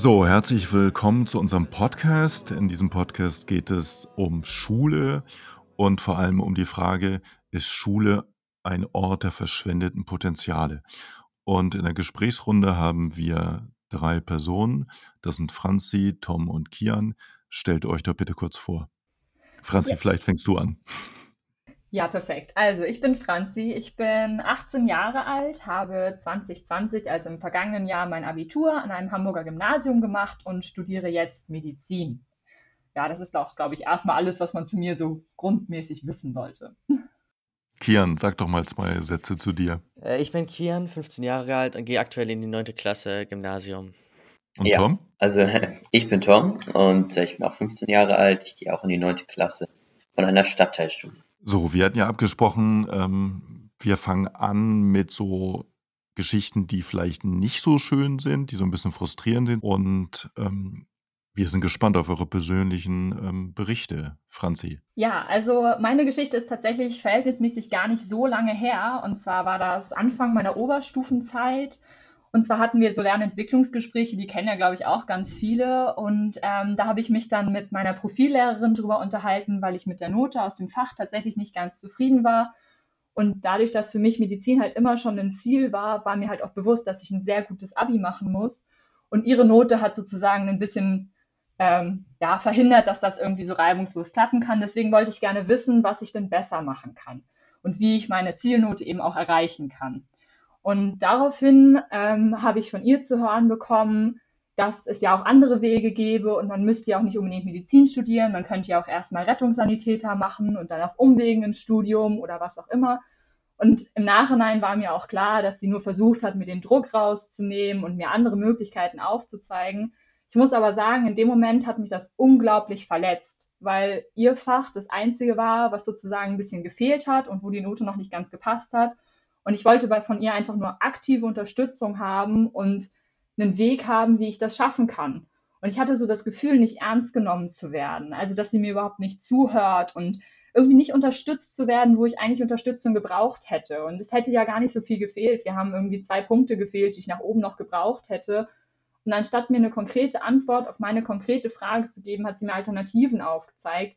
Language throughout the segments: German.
So, herzlich willkommen zu unserem Podcast. In diesem Podcast geht es um Schule und vor allem um die Frage, ist Schule ein Ort der verschwendeten Potenziale? Und in der Gesprächsrunde haben wir drei Personen. Das sind Franzi, Tom und Kian. Stellt euch doch bitte kurz vor. Franzi, Ja. vielleicht fängst du an. Ja, perfekt. Also, ich bin Franzi, ich bin 18 Jahre alt, habe 2020, also im vergangenen Jahr, mein Abitur an einem Hamburger Gymnasium gemacht und studiere jetzt Medizin. Ja, das ist auch, glaube ich, erstmal alles, was man zu mir so grundmäßig wissen sollte. Kian, sag doch mal zwei Sätze zu dir. Äh, ich bin Kian, 15 Jahre alt und gehe aktuell in die 9. Klasse Gymnasium. Und Ja, Tom? also ich bin Tom und äh, ich bin auch 15 Jahre alt. Ich gehe auch in die 9. Klasse von einer Stadtteilschule. So, wir hatten ja abgesprochen, ähm, wir fangen an mit so Geschichten, die vielleicht nicht so schön sind, die so ein bisschen frustrierend sind. Und ähm, wir sind gespannt auf eure persönlichen ähm, Berichte, Franzi. Ja, also meine Geschichte ist tatsächlich verhältnismäßig gar nicht so lange her. Und zwar war das Anfang meiner Oberstufenzeit. Und zwar hatten wir so Lernentwicklungsgespräche, die kennen ja, glaube ich, auch ganz viele. Und ähm, da habe ich mich dann mit meiner Profillehrerin drüber unterhalten, weil ich mit der Note aus dem Fach tatsächlich nicht ganz zufrieden war. Und dadurch, dass für mich Medizin halt immer schon ein Ziel war, war mir halt auch bewusst, dass ich ein sehr gutes Abi machen muss. Und ihre Note hat sozusagen ein bisschen ähm, ja, verhindert, dass das irgendwie so reibungslos klappen kann. Deswegen wollte ich gerne wissen, was ich denn besser machen kann und wie ich meine Zielnote eben auch erreichen kann. Und daraufhin ähm, habe ich von ihr zu hören bekommen, dass es ja auch andere Wege gäbe und man müsste ja auch nicht unbedingt Medizin studieren, man könnte ja auch erstmal Rettungssanitäter machen und dann auf Umwegen ins Studium oder was auch immer. Und im Nachhinein war mir auch klar, dass sie nur versucht hat, mir den Druck rauszunehmen und mir andere Möglichkeiten aufzuzeigen. Ich muss aber sagen, in dem Moment hat mich das unglaublich verletzt, weil ihr Fach das einzige war, was sozusagen ein bisschen gefehlt hat und wo die Note noch nicht ganz gepasst hat. Und ich wollte von ihr einfach nur aktive Unterstützung haben und einen Weg haben, wie ich das schaffen kann. Und ich hatte so das Gefühl, nicht ernst genommen zu werden. Also, dass sie mir überhaupt nicht zuhört und irgendwie nicht unterstützt zu werden, wo ich eigentlich Unterstützung gebraucht hätte. Und es hätte ja gar nicht so viel gefehlt. Wir haben irgendwie zwei Punkte gefehlt, die ich nach oben noch gebraucht hätte. Und anstatt mir eine konkrete Antwort auf meine konkrete Frage zu geben, hat sie mir Alternativen aufgezeigt,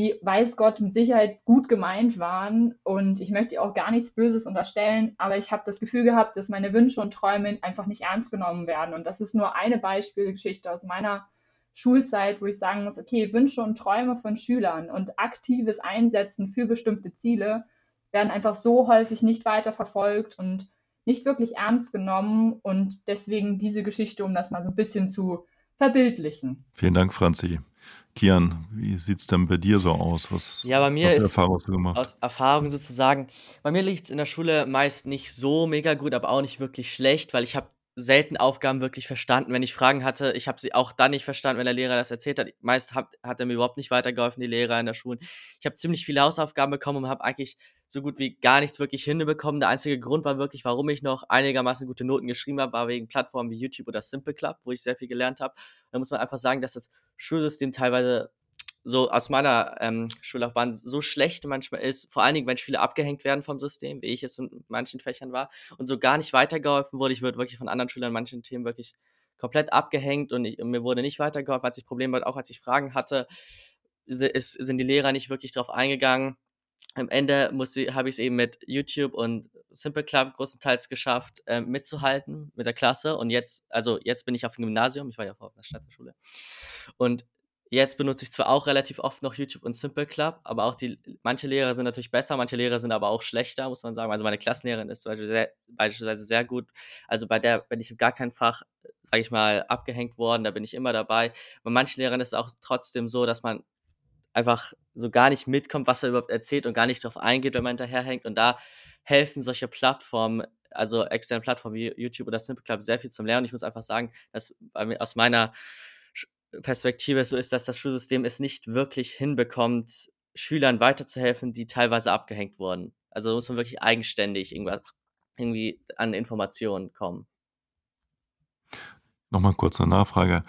die, weiß Gott, mit Sicherheit gut gemeint waren. Und ich möchte auch gar nichts Böses unterstellen, aber ich habe das Gefühl gehabt, dass meine Wünsche und Träume einfach nicht ernst genommen werden. Und das ist nur eine Beispielgeschichte aus meiner Schulzeit, wo ich sagen muss, okay, Wünsche und Träume von Schülern und aktives Einsetzen für bestimmte Ziele werden einfach so häufig nicht weiter verfolgt und nicht wirklich ernst genommen und deswegen diese Geschichte, um das mal so ein bisschen zu verbildlichen. Vielen Dank, Franzi. Kian, wie sieht es denn bei dir so aus? Was, Ja, bei mir was für ist Erfahrungen hast du gemacht? aus Erfahrung sozusagen, bei mir liegt es in der Schule meist nicht so mega gut, aber auch nicht wirklich schlecht, weil ich habe selten Aufgaben wirklich verstanden. Wenn ich Fragen hatte, ich habe sie auch dann nicht verstanden, wenn der Lehrer das erzählt hat. Meist hat, hat er mir überhaupt nicht weitergeholfen, die Lehrer in der Schule. Ich habe ziemlich viele Hausaufgaben bekommen und habe eigentlich so gut wie gar nichts wirklich hinbekommen. Der einzige Grund war wirklich, warum ich noch einigermaßen gute Noten geschrieben habe, war wegen Plattformen wie YouTube oder Simple Club, wo ich sehr viel gelernt habe. Da muss man einfach sagen, dass das Schulsystem teilweise so aus meiner ähm, Schullaufbahn so schlecht manchmal ist, vor allen Dingen, wenn Schüler abgehängt werden vom System, wie ich es in manchen Fächern war, und so gar nicht weitergeholfen wurde. Ich wurde wirklich von anderen Schülern in manchen Themen wirklich komplett abgehängt und, ich, und mir wurde nicht weitergeholfen, als ich Probleme hatte, auch als ich Fragen hatte, ist, sind die Lehrer nicht wirklich drauf eingegangen. Am Ende habe ich es eben mit YouTube und Simple Club größtenteils geschafft, äh, mitzuhalten mit der Klasse. Und jetzt, also jetzt bin ich auf dem Gymnasium, ich war ja auf einer Stadtschule. Und Jetzt benutze ich zwar auch relativ oft noch YouTube und Simple Club, aber auch die, manche Lehrer sind natürlich besser, manche Lehrer sind aber auch schlechter, muss man sagen. Also meine Klassenlehrerin ist beispielsweise sehr gut. Also bei der bin ich in gar kein Fach, sage ich mal, abgehängt worden, da bin ich immer dabei. Bei manchen Lehrern ist es auch trotzdem so, dass man einfach so gar nicht mitkommt, was er überhaupt erzählt und gar nicht darauf eingeht, wenn man hinterherhängt. Und da helfen solche Plattformen, also externe Plattformen wie YouTube oder Simple Club sehr viel zum Lernen. Ich muss einfach sagen, dass aus meiner Perspektive so ist, dass das Schulsystem es nicht wirklich hinbekommt, Schülern weiterzuhelfen, die teilweise abgehängt wurden. Also muss man wirklich eigenständig irgendwie an Informationen kommen. Nochmal kurz eine Nachfrage.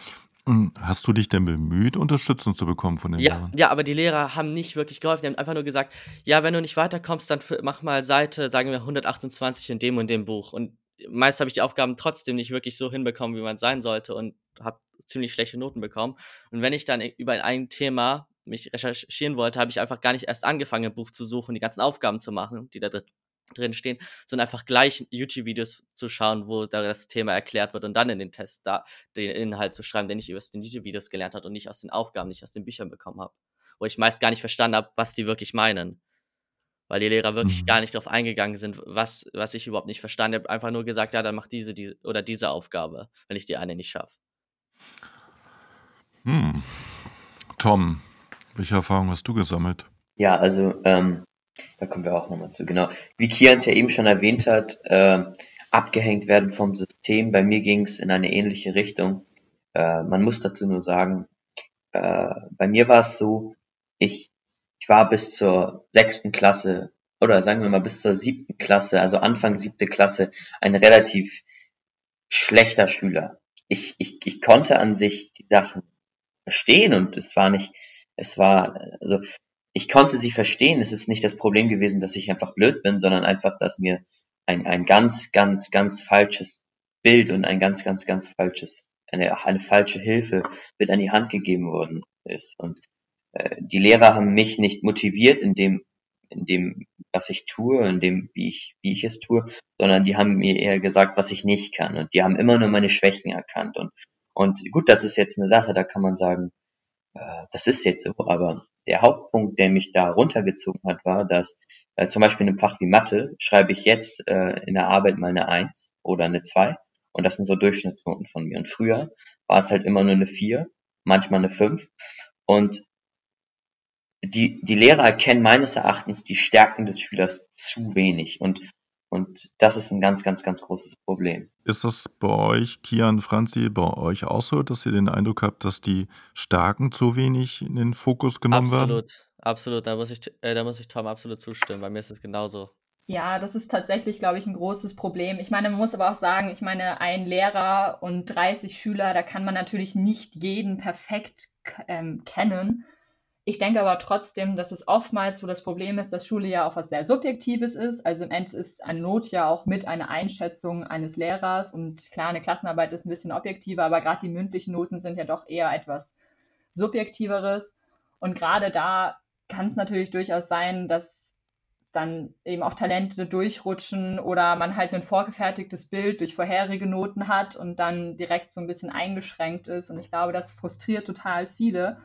Hm, Hast du dich denn bemüht, Unterstützung zu bekommen von den Ja, Lehrern? ja, aber die Lehrer haben nicht wirklich geholfen. Die haben einfach nur gesagt, ja, wenn du nicht weiterkommst, dann f- mach mal Seite, sagen wir 128 in dem und dem Buch. Und meist habe ich die Aufgaben trotzdem nicht wirklich so hinbekommen, wie man sein sollte und habe ziemlich schlechte Noten bekommen. Und wenn ich dann über ein Thema mich recherchieren wollte, habe ich einfach gar nicht erst angefangen, ein Buch zu suchen, die ganzen Aufgaben zu machen, die da drin stehen, sondern einfach gleich YouTube-Videos zu schauen, wo da das Thema erklärt wird und dann in den Test da den Inhalt zu schreiben, den ich aus den YouTube-Videos gelernt habe und nicht aus den Aufgaben, nicht aus den Büchern bekommen habe. Wo ich meist gar nicht verstanden habe, was die wirklich meinen. Weil die Lehrer wirklich mhm. gar nicht darauf eingegangen sind, was, was ich überhaupt nicht verstanden habe. Einfach nur gesagt, ja, dann mach diese, diese oder diese Aufgabe, wenn ich die eine nicht schaffe. Hm. Tom, welche Erfahrungen hast du gesammelt? Ja, also ähm, da kommen wir auch nochmal zu. Genau. Wie Kian es ja eben schon erwähnt hat, äh, abgehängt werden vom System. Bei mir ging es in eine ähnliche Richtung. Äh, man muss dazu nur sagen, äh, bei mir war es so, ich, ich war bis zur sechsten Klasse oder sagen wir mal bis zur siebten Klasse, also Anfang siebte Klasse, ein relativ schlechter Schüler. Ich, ich, ich konnte an sich die Sachen verstehen und es war nicht, es war, also ich konnte sie verstehen. Es ist nicht das Problem gewesen, dass ich einfach blöd bin, sondern einfach, dass mir ein, ein ganz, ganz, ganz falsches Bild und ein ganz, ganz, ganz falsches, eine, eine falsche Hilfe mit an die Hand gegeben worden ist. Und äh, die Lehrer haben mich nicht motiviert in dem, in dem, was ich tue, in dem, wie ich, wie ich es tue, sondern die haben mir eher gesagt, was ich nicht kann. Und die haben immer nur meine Schwächen erkannt. Und, und gut, das ist jetzt eine Sache, da kann man sagen, äh, das ist jetzt so, aber der Hauptpunkt, der mich da runtergezogen hat, war, dass äh, zum Beispiel in einem Fach wie Mathe schreibe ich jetzt äh, in der Arbeit mal eine Eins oder eine Zwei und das sind so Durchschnittsnoten von mir. Und früher war es halt immer nur eine Vier, manchmal eine Fünf und die, die Lehrer erkennen meines Erachtens die Stärken des Schülers zu wenig und und das ist ein ganz, ganz, ganz großes Problem. Ist das bei euch, Kian, Franzi, bei euch auch so, dass ihr den Eindruck habt, dass die Starken zu wenig in den Fokus genommen absolut, werden? Absolut, absolut. Da muss, ich, äh, da muss ich Tom absolut zustimmen. Bei mir ist es genauso. Ja, das ist tatsächlich, glaube ich, ein großes Problem. Ich meine, man muss aber auch sagen, ich meine, ein Lehrer und 30 Schüler, da kann man natürlich nicht jeden perfekt ähm, kennen. Ich denke aber trotzdem, dass es oftmals so das Problem ist, dass Schule ja auch was sehr Subjektives ist. Also im Endeffekt ist eine Not ja auch mit einer Einschätzung eines Lehrers. Und klar, eine Klassenarbeit ist ein bisschen objektiver, aber gerade die mündlichen Noten sind ja doch eher etwas Subjektiveres. Und gerade da kann es natürlich durchaus sein, dass dann eben auch Talente durchrutschen oder man halt ein vorgefertigtes Bild durch vorherige Noten hat und dann direkt so ein bisschen eingeschränkt ist. Und ich glaube, das frustriert total viele.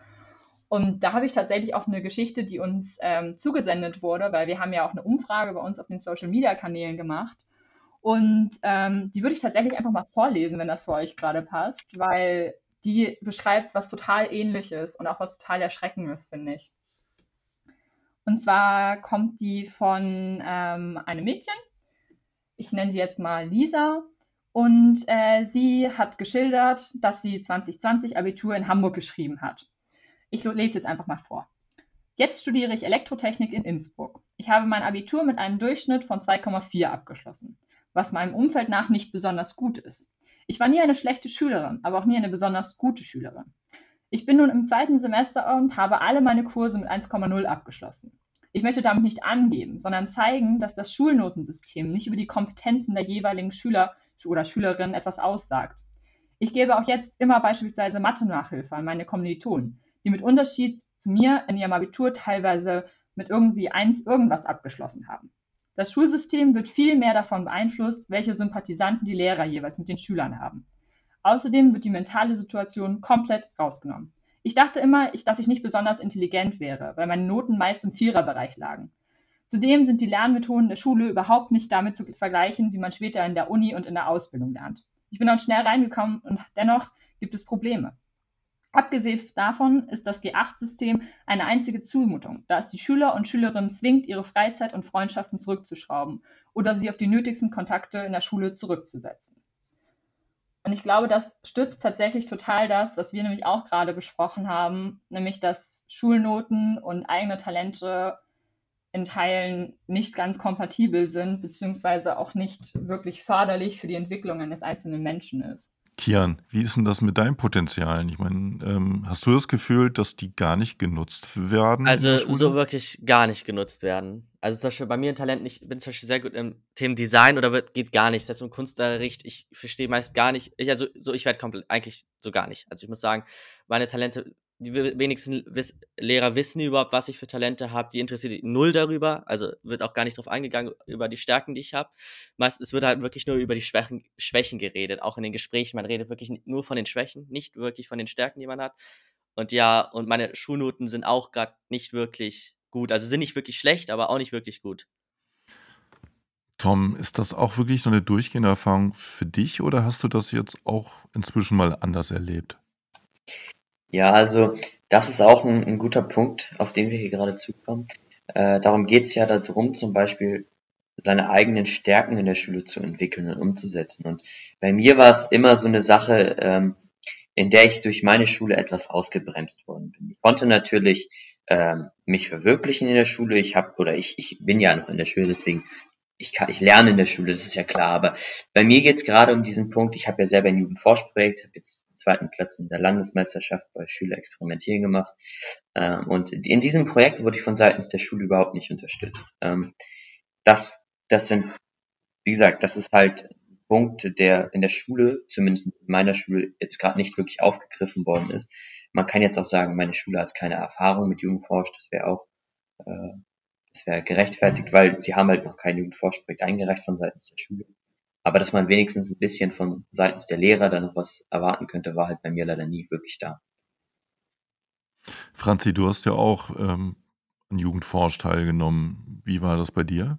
Und da habe ich tatsächlich auch eine Geschichte, die uns ähm, zugesendet wurde, weil wir haben ja auch eine Umfrage bei uns auf den Social-Media-Kanälen gemacht. Und ähm, die würde ich tatsächlich einfach mal vorlesen, wenn das für euch gerade passt, weil die beschreibt was total ähnliches und auch was total erschreckendes, finde ich. Und zwar kommt die von ähm, einem Mädchen. Ich nenne sie jetzt mal Lisa. Und äh, sie hat geschildert, dass sie 2020 Abitur in Hamburg geschrieben hat. Ich lese jetzt einfach mal vor. Jetzt studiere ich Elektrotechnik in Innsbruck. Ich habe mein Abitur mit einem Durchschnitt von 2,4 abgeschlossen, was meinem Umfeld nach nicht besonders gut ist. Ich war nie eine schlechte Schülerin, aber auch nie eine besonders gute Schülerin. Ich bin nun im zweiten Semester und habe alle meine Kurse mit 1,0 abgeschlossen. Ich möchte damit nicht angeben, sondern zeigen, dass das Schulnotensystem nicht über die Kompetenzen der jeweiligen Schüler oder Schülerin etwas aussagt. Ich gebe auch jetzt immer beispielsweise Mathe-Nachhilfe an meine Kommilitonen, die mit Unterschied zu mir in ihrem Abitur teilweise mit irgendwie eins irgendwas abgeschlossen haben. Das Schulsystem wird viel mehr davon beeinflusst, welche Sympathisanten die Lehrer jeweils mit den Schülern haben. Außerdem wird die mentale Situation komplett rausgenommen. Ich dachte immer, dass ich nicht besonders intelligent wäre, weil meine Noten meist im Viererbereich lagen. Zudem sind die Lernmethoden der Schule überhaupt nicht damit zu vergleichen, wie man später in der Uni und in der Ausbildung lernt. Ich bin dort schnell reingekommen und dennoch gibt es Probleme. Abgesehen davon ist das G8-System eine einzige Zumutung, da es die Schüler und Schülerinnen zwingt, ihre Freizeit und Freundschaften zurückzuschrauben oder sie auf die nötigsten Kontakte in der Schule zurückzusetzen. Und ich glaube, das stützt tatsächlich total das, was wir nämlich auch gerade besprochen haben, nämlich dass Schulnoten und eigene Talente in Teilen nicht ganz kompatibel sind, beziehungsweise auch nicht wirklich förderlich für die Entwicklung eines einzelnen Menschen ist. Kian, wie ist denn das mit deinen Potenzialen? Ich meine, ähm, hast du das Gefühl, dass die gar nicht genutzt werden Also, so wirklich gar nicht genutzt werden. Also, zum Beispiel bei mir 'n Talent ich bin zum Beispiel sehr gut im Themen Design oder wird geht gar nicht. Selbst im Kunstunterricht, ich verstehe meist gar nicht ich also, so ich werde komplett eigentlich so gar nicht. Also, ich muss sagen, meine Talente die we wenigsten wiss Lehrer wissen überhaupt, was ich für Talente habe. Die interessiert null darüber. Also, wird auch gar nicht drauf eingegangen, über die Stärken, die ich habe. Meistens wird halt wirklich nur über die Schwächen Schwächen geredet, auch in den Gesprächen. Man redet wirklich nur von den Schwächen, nicht wirklich von den Stärken, die man hat. Und ja, und meine Schulnoten sind auch grad nicht wirklich gut. Also, sind nicht wirklich schlecht, aber auch nicht wirklich gut. Tom, ist das auch wirklich so 'ne durchgehende Erfahrung für dich oder hast du das jetzt auch inzwischen mal anders erlebt? Ja, also das ist auch ein 'n guter Punkt, auf den wir hier gerade zukommen. Äh, darum geht's ja da drum, zum Beispiel seine eigenen Stärken in der Schule zu entwickeln und umzusetzen. Und bei mir war es immer so eine Sache, ähm, in der ich durch meine Schule etwas ausgebremst worden bin. Ich konnte natürlich, ähm, mich verwirklichen in der Schule. Ich habe oder ich ich bin ja noch in der Schule, deswegen ich kann ich lerne in der Schule, das ist ja klar. Aber bei mir geht's gerade um diesen Punkt, ich habe ja selber ein Jugendforschprojekt, habe jetzt zweiten Platz in der Landesmeisterschaft bei Schüler experimentieren gemacht. Ähm, und in diesem Projekt wurde ich von seitens der Schule überhaupt nicht unterstützt. Ähm, das, das sind, wie gesagt, das ist halt Punkt, der in der Schule, zumindest in meiner Schule, jetzt gerade nicht wirklich aufgegriffen worden ist. Man kann jetzt auch sagen, meine Schule hat keine Erfahrung mit Jugendforsch, das wäre auch, äh, das wäre gerechtfertigt, weil sie haben halt noch kein Jugendforschprojekt eingereicht von seitens der Schule. Aber dass man wenigstens ein bisschen von seitens der Lehrer da noch was erwarten könnte, war halt bei mir leider nie wirklich da. Franzi, du hast ja auch, ähm, an Jugendforsch teilgenommen. Wie war das bei dir?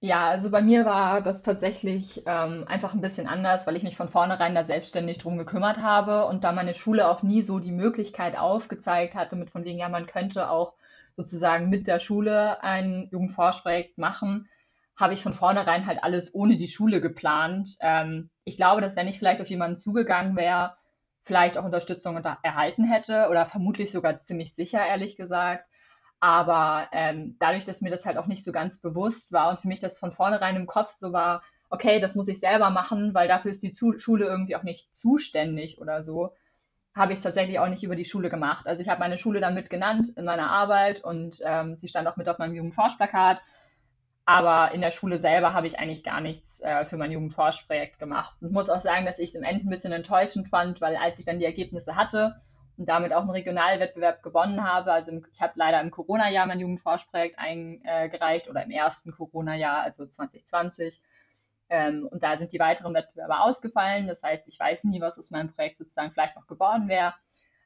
Ja, also bei mir war das tatsächlich ähm, einfach ein bisschen anders, weil ich mich von vornherein da selbstständig drum gekümmert habe und da meine Schule auch nie so die Möglichkeit aufgezeigt hatte, mit von wegen, ja, man könnte auch sozusagen mit der Schule ein Jugendforschprojekt machen, habe ich von vornherein halt alles ohne die Schule geplant. Ähm, ich glaube, dass wenn ich vielleicht auf jemanden zugegangen wäre, vielleicht auch Unterstützung erhalten hätte oder vermutlich sogar ziemlich sicher, ehrlich gesagt. Aber ähm, dadurch, dass mir das halt auch nicht so ganz bewusst war und für mich das von vornherein im Kopf so war, okay, das muss ich selber machen, weil dafür ist die Zu Schule irgendwie auch nicht zuständig oder so, habe ich es tatsächlich auch nicht über die Schule gemacht. Also ich habe meine Schule dann mit genannt in meiner Arbeit und ähm, sie stand auch mit auf meinem Jugendforschplakat. Aber in der Schule selber habe ich eigentlich gar nichts äh, für mein Jugendforschprojekt gemacht. Und muss auch sagen, dass ich es im Ende ein bisschen enttäuschend fand, weil als ich dann die Ergebnisse hatte und damit auch einen Regionalwettbewerb gewonnen habe, also im, ich habe leider im Corona-Jahr mein Jugendforschprojekt eingereicht oder im ersten Corona-Jahr, also 2020. Ähm, und da sind die weiteren Wettbewerbe ausgefallen. Das heißt, ich weiß nie, was aus meinem Projekt sozusagen vielleicht noch geworden wäre.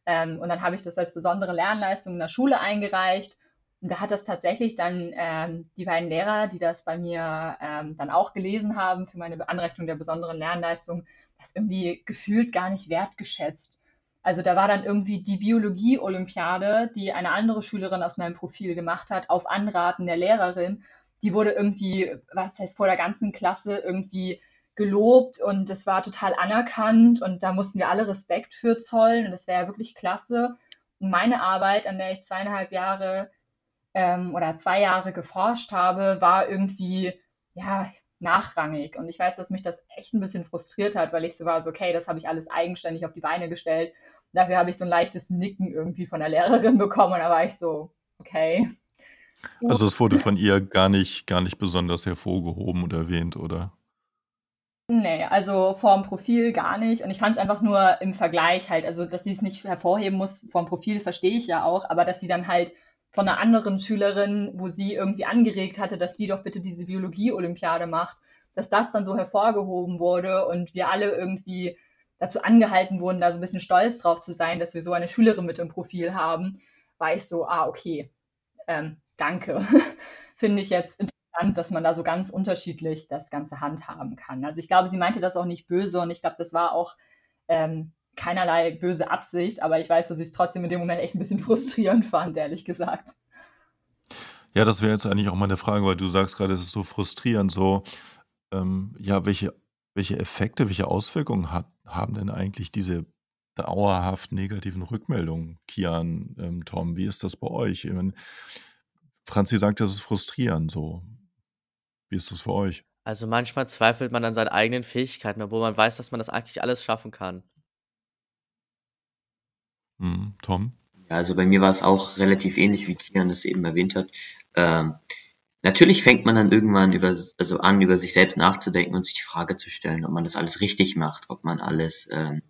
Ähm, und dann habe ich das als besondere Lernleistung in der Schule eingereicht und da hat das tatsächlich dann ähm, die beiden Lehrer, die das bei mir ähm, dann auch gelesen haben für meine Anrechnung der besonderen Lernleistung, das irgendwie gefühlt gar nicht wertgeschätzt. Also da war dann irgendwie die Biologie-Olympiade, die eine andere Schülerin aus meinem Profil gemacht hat, auf Anraten der Lehrerin. Die wurde irgendwie, was heißt vor der ganzen Klasse irgendwie gelobt und es war total anerkannt und da mussten wir alle Respekt für zollen und das wäre ja wirklich klasse. Und meine Arbeit, an der ich zweieinhalb Jahre ähm, oder zwei Jahre geforscht habe, war irgendwie ja nachrangig. Und ich weiß, dass mich das echt ein bisschen frustriert hat, weil ich so war, so, okay, das habe ich alles eigenständig auf die Beine gestellt. Und dafür habe ich so ein leichtes Nicken irgendwie von der Lehrerin bekommen. Und da war ich so, okay. Also es wurde von ihr gar nicht, gar nicht besonders hervorgehoben und erwähnt, oder? Nee, also vorm Profil gar nicht. Und ich fand es einfach nur im Vergleich halt, also dass sie es nicht hervorheben muss, vorm Profil verstehe ich ja auch, aber dass sie dann halt von einer anderen Schülerin, wo sie irgendwie angeregt hatte, dass die doch bitte diese Biologie-Olympiade macht, dass das dann so hervorgehoben wurde und wir alle irgendwie dazu angehalten wurden, da so ein bisschen stolz drauf zu sein, dass wir so eine Schülerin mit im Profil haben, war ich so, ah, okay, ähm, danke. Finde ich jetzt interessant, dass man da so ganz unterschiedlich das Ganze handhaben kann. Also ich glaube, sie meinte das auch nicht böse und ich glaube, das war auch ähm, keinerlei böse Absicht, aber ich weiß, dass ich es trotzdem in dem Moment echt ein bisschen frustrierend fand, ehrlich gesagt. Ja, das wäre jetzt eigentlich auch meine Frage, weil du sagst gerade, es ist so frustrierend, so, ähm, ja, welche, welche Effekte, welche Auswirkungen hat, haben denn eigentlich diese dauerhaft negativen Rückmeldungen, Kian, ähm, Tom? Wie ist das bei euch? Ich meine, Franzi sagt, das ist frustrierend so. Wie ist das für euch? Also manchmal zweifelt man an seinen eigenen Fähigkeiten, obwohl man weiß, dass man das eigentlich alles schaffen kann. Mhm. Tom? Ja, also bei mir war es auch relativ ähnlich, wie Kian das eben erwähnt hat. Ähm, natürlich fängt man dann irgendwann über, also an, über sich selbst nachzudenken und sich die Frage zu stellen, ob man das alles richtig macht, ob man alles, ähm,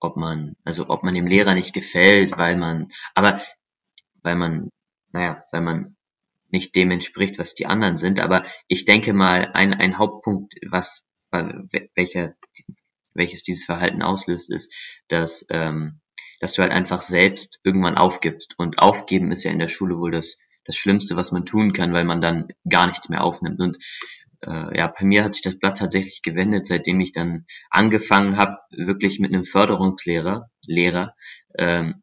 ob man, also ob man dem Lehrer nicht gefällt, weil man, aber weil man, naja, weil man nicht dem entspricht, was die anderen sind. Aber ich denke mal, ein, ein Hauptpunkt, was, welcher, welches dieses Verhalten auslöst, ist, dass, ähm, dass du halt einfach selbst irgendwann aufgibst. Und aufgeben ist ja in der Schule wohl das, das Schlimmste, was man tun kann, weil man dann gar nichts mehr aufnimmt. Und äh, ja, bei mir hat sich das Blatt tatsächlich gewendet, seitdem ich dann angefangen habe, wirklich mit einem Förderungslehrer, Lehrer, ähm,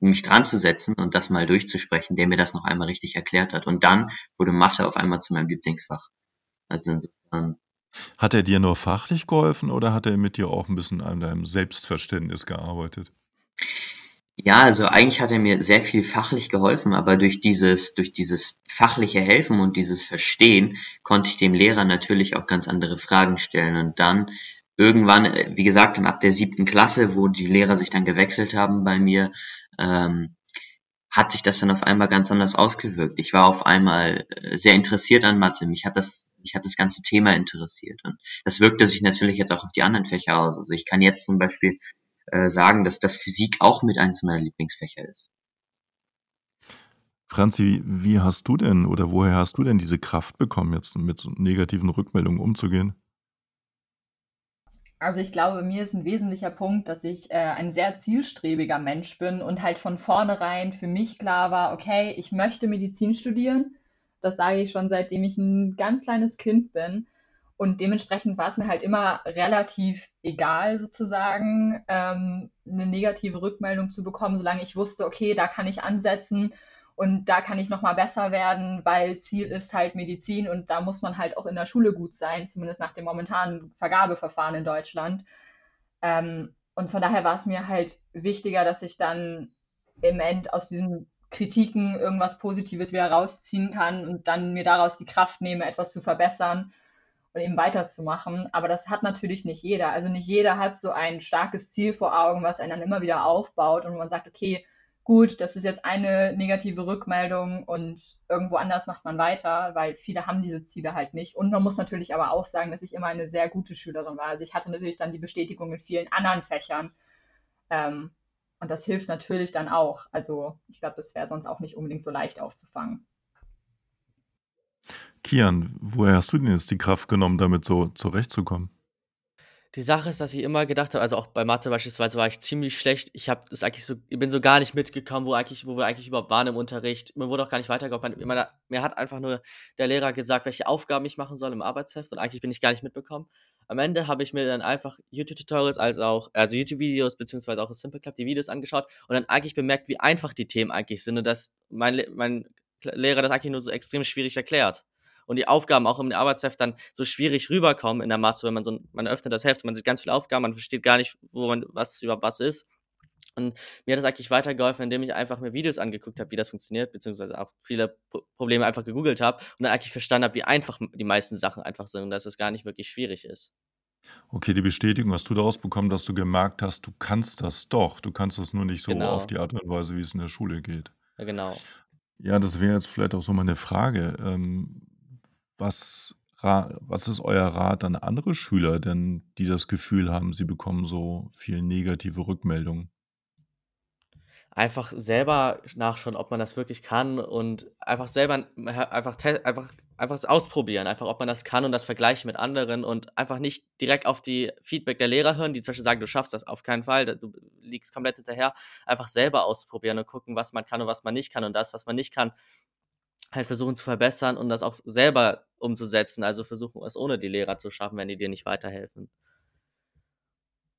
mich dran zu setzen und das mal durchzusprechen, der mir das noch einmal richtig erklärt hat. Und dann wurde Mathe auf einmal zu meinem Lieblingsfach. Also insofern. Hat er dir nur fachlich geholfen oder hat er mit dir auch ein bisschen an deinem Selbstverständnis gearbeitet? Ja, also eigentlich hat er mir sehr viel fachlich geholfen, aber durch dieses, durch dieses fachliche Helfen und dieses Verstehen konnte ich dem Lehrer natürlich auch ganz andere Fragen stellen. Und dann irgendwann, äh, wie gesagt, dann ab der siebten Klasse, wo die Lehrer sich dann gewechselt haben bei mir, ähm, hat sich das dann auf einmal ganz anders ausgewirkt. Ich war auf einmal äh, sehr interessiert an Mathe. Mich hat das, mich hat das ganze Thema interessiert. Und das wirkte sich natürlich jetzt auch auf die anderen Fächer aus. Also ich kann jetzt zum Beispiel äh, sagen, dass das Physik auch mit eins meiner Lieblingsfächer ist. Franzi, wie hast du denn oder woher hast du denn diese Kraft bekommen, jetzt mit so negativen Rückmeldungen umzugehen? Also ich glaube, mir ist ein wesentlicher Punkt, dass ich äh, ein sehr zielstrebiger Mensch bin und halt von vornherein für mich klar war, okay, ich möchte Medizin studieren. Das sage ich schon seitdem ich ein ganz kleines Kind bin. Und dementsprechend war es mir halt immer relativ egal, sozusagen, ähm, eine negative Rückmeldung zu bekommen, solange ich wusste, okay, da kann ich ansetzen und da kann ich nochmal besser werden, weil Ziel ist halt Medizin und da muss man halt auch in der Schule gut sein, zumindest nach dem momentanen Vergabeverfahren in Deutschland. Ähm, und von daher war es mir halt wichtiger, dass ich dann im End aus diesen Kritiken irgendwas Positives wieder rausziehen kann und dann mir daraus die Kraft nehme, etwas zu verbessern und eben weiterzumachen. Aber das hat natürlich nicht jeder. Also nicht jeder hat so ein starkes Ziel vor Augen, was einen dann immer wieder aufbaut und man sagt, okay, gut, das ist jetzt eine negative Rückmeldung und irgendwo anders macht man weiter, weil viele haben diese Ziele halt nicht. Und man muss natürlich aber auch sagen, dass ich immer eine sehr gute Schülerin war. Also ich hatte natürlich dann die Bestätigung in vielen anderen Fächern. Ähm, und das hilft natürlich dann auch. Also ich glaube, das wäre sonst auch nicht unbedingt so leicht aufzufangen. Kian, woher hast du denn jetzt die Kraft genommen, damit so zurechtzukommen? Die Sache ist, dass ich immer gedacht habe, also auch bei Mathe beispielsweise war ich ziemlich schlecht. Ich habe das eigentlich so, ich bin so gar nicht mitgekommen, wo eigentlich, wo wir eigentlich überhaupt waren im Unterricht. Mir wurde auch gar nicht weitergeholfen. Mir, hat einfach nur der Lehrer gesagt, welche Aufgaben ich machen soll im Arbeitsheft und eigentlich bin ich gar nicht mitbekommen. Am Ende habe ich mir dann einfach YouTube-Tutorials als auch, also YouTube-Videos beziehungsweise auch Simple Club die Videos angeschaut und dann eigentlich bemerkt, wie einfach die Themen eigentlich sind und dass mein, mein Lehrer das eigentlich nur so extrem schwierig erklärt und die Aufgaben auch im Arbeitsheft dann so schwierig rüberkommen in der Masse, wenn man so, man öffnet das Heft, man sieht ganz viele Aufgaben, man versteht gar nicht, wo man, was über was ist. Und mir hat das eigentlich weitergeholfen, indem ich einfach mir Videos angeguckt habe, wie das funktioniert, beziehungsweise auch viele Probleme einfach gegoogelt habe und dann eigentlich verstanden habe, wie einfach die meisten Sachen einfach sind und dass es gar nicht wirklich schwierig ist. Okay, die Bestätigung hast du daraus bekommen, dass du gemerkt hast, du kannst das doch. Du kannst das nur nicht so genau. auf die Art und Weise, wie es in der Schule geht. Ja, genau. Ja, das wäre jetzt vielleicht auch so meine Frage. Ähm, was, was ist euer Rat an andere Schüler denn, die das Gefühl haben, sie bekommen so viel negative Rückmeldungen? Einfach selber nachschauen, ob man das wirklich kann und einfach selber einfach, einfach, einfach es ausprobieren, einfach ob man das kann und das vergleichen mit anderen und einfach nicht direkt auf die Feedback der Lehrer hören, die zum Beispiel sagen, du schaffst das auf keinen Fall, du liegst komplett hinterher, einfach selber ausprobieren und gucken, was man kann und was man nicht kann und das, was man nicht kann, halt versuchen zu verbessern und das auch selber umzusetzen. Also versuchen es ohne die Lehrer zu schaffen, wenn die dir nicht weiterhelfen.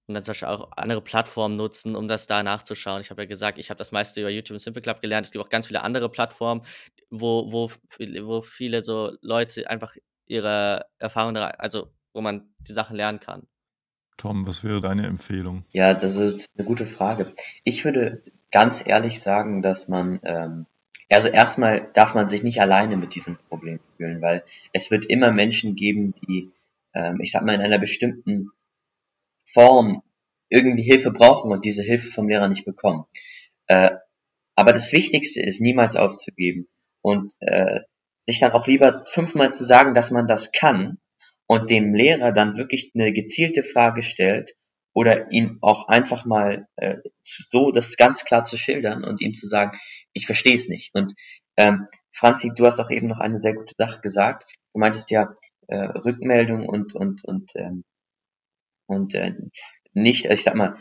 Und dann zum Beispiel auch andere Plattformen nutzen, um das da nachzuschauen. Ich habe ja gesagt, ich habe das meiste über YouTube und Simple Club gelernt. Es gibt auch ganz viele andere Plattformen, wo, wo, wo viele so Leute einfach ihre Erfahrungen, also wo man die Sachen lernen kann. Tom, was wäre deine Empfehlung? Ja, das ist eine gute Frage. Ich würde ganz ehrlich sagen, dass man ähm, Also erstmal darf man sich nicht alleine mit diesem Problem fühlen, weil es wird immer Menschen geben, die, ähm, ich sag mal, in einer bestimmten Form irgendwie Hilfe brauchen und diese Hilfe vom Lehrer nicht bekommen. Äh, aber das Wichtigste ist, niemals aufzugeben und äh, sich dann auch lieber fünfmal zu sagen, dass man das kann und dem Lehrer dann wirklich eine gezielte Frage stellt oder ihm auch einfach mal äh, so das ganz klar zu schildern und ihm zu sagen, ich verstehe es nicht. Und ähm, Franzi, du hast auch eben noch eine sehr gute Sache gesagt. Du meintest ja äh, Rückmeldung und und und ähm, und äh, nicht, ich sag mal,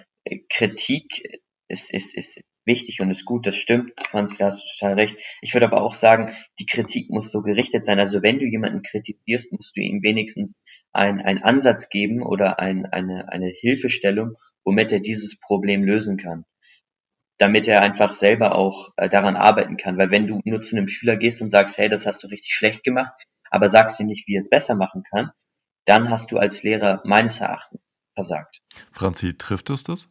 Kritik ist, ist, ist wichtig und ist gut, das stimmt, Franz, du hast total recht. Ich würde aber auch sagen, die Kritik muss so gerichtet sein. Also wenn du jemanden kritisierst, musst du ihm wenigstens ein, einen Ansatz geben oder ein, eine, eine Hilfestellung, womit er dieses Problem lösen kann. Damit er einfach selber auch äh, daran arbeiten kann. Weil wenn du nur zu einem Schüler gehst und sagst, hey, das hast du richtig schlecht gemacht, aber sagst ihm nicht, wie er es besser machen kann, dann hast du als Lehrer meines Erachtens versagt. Franzi, trifft es das?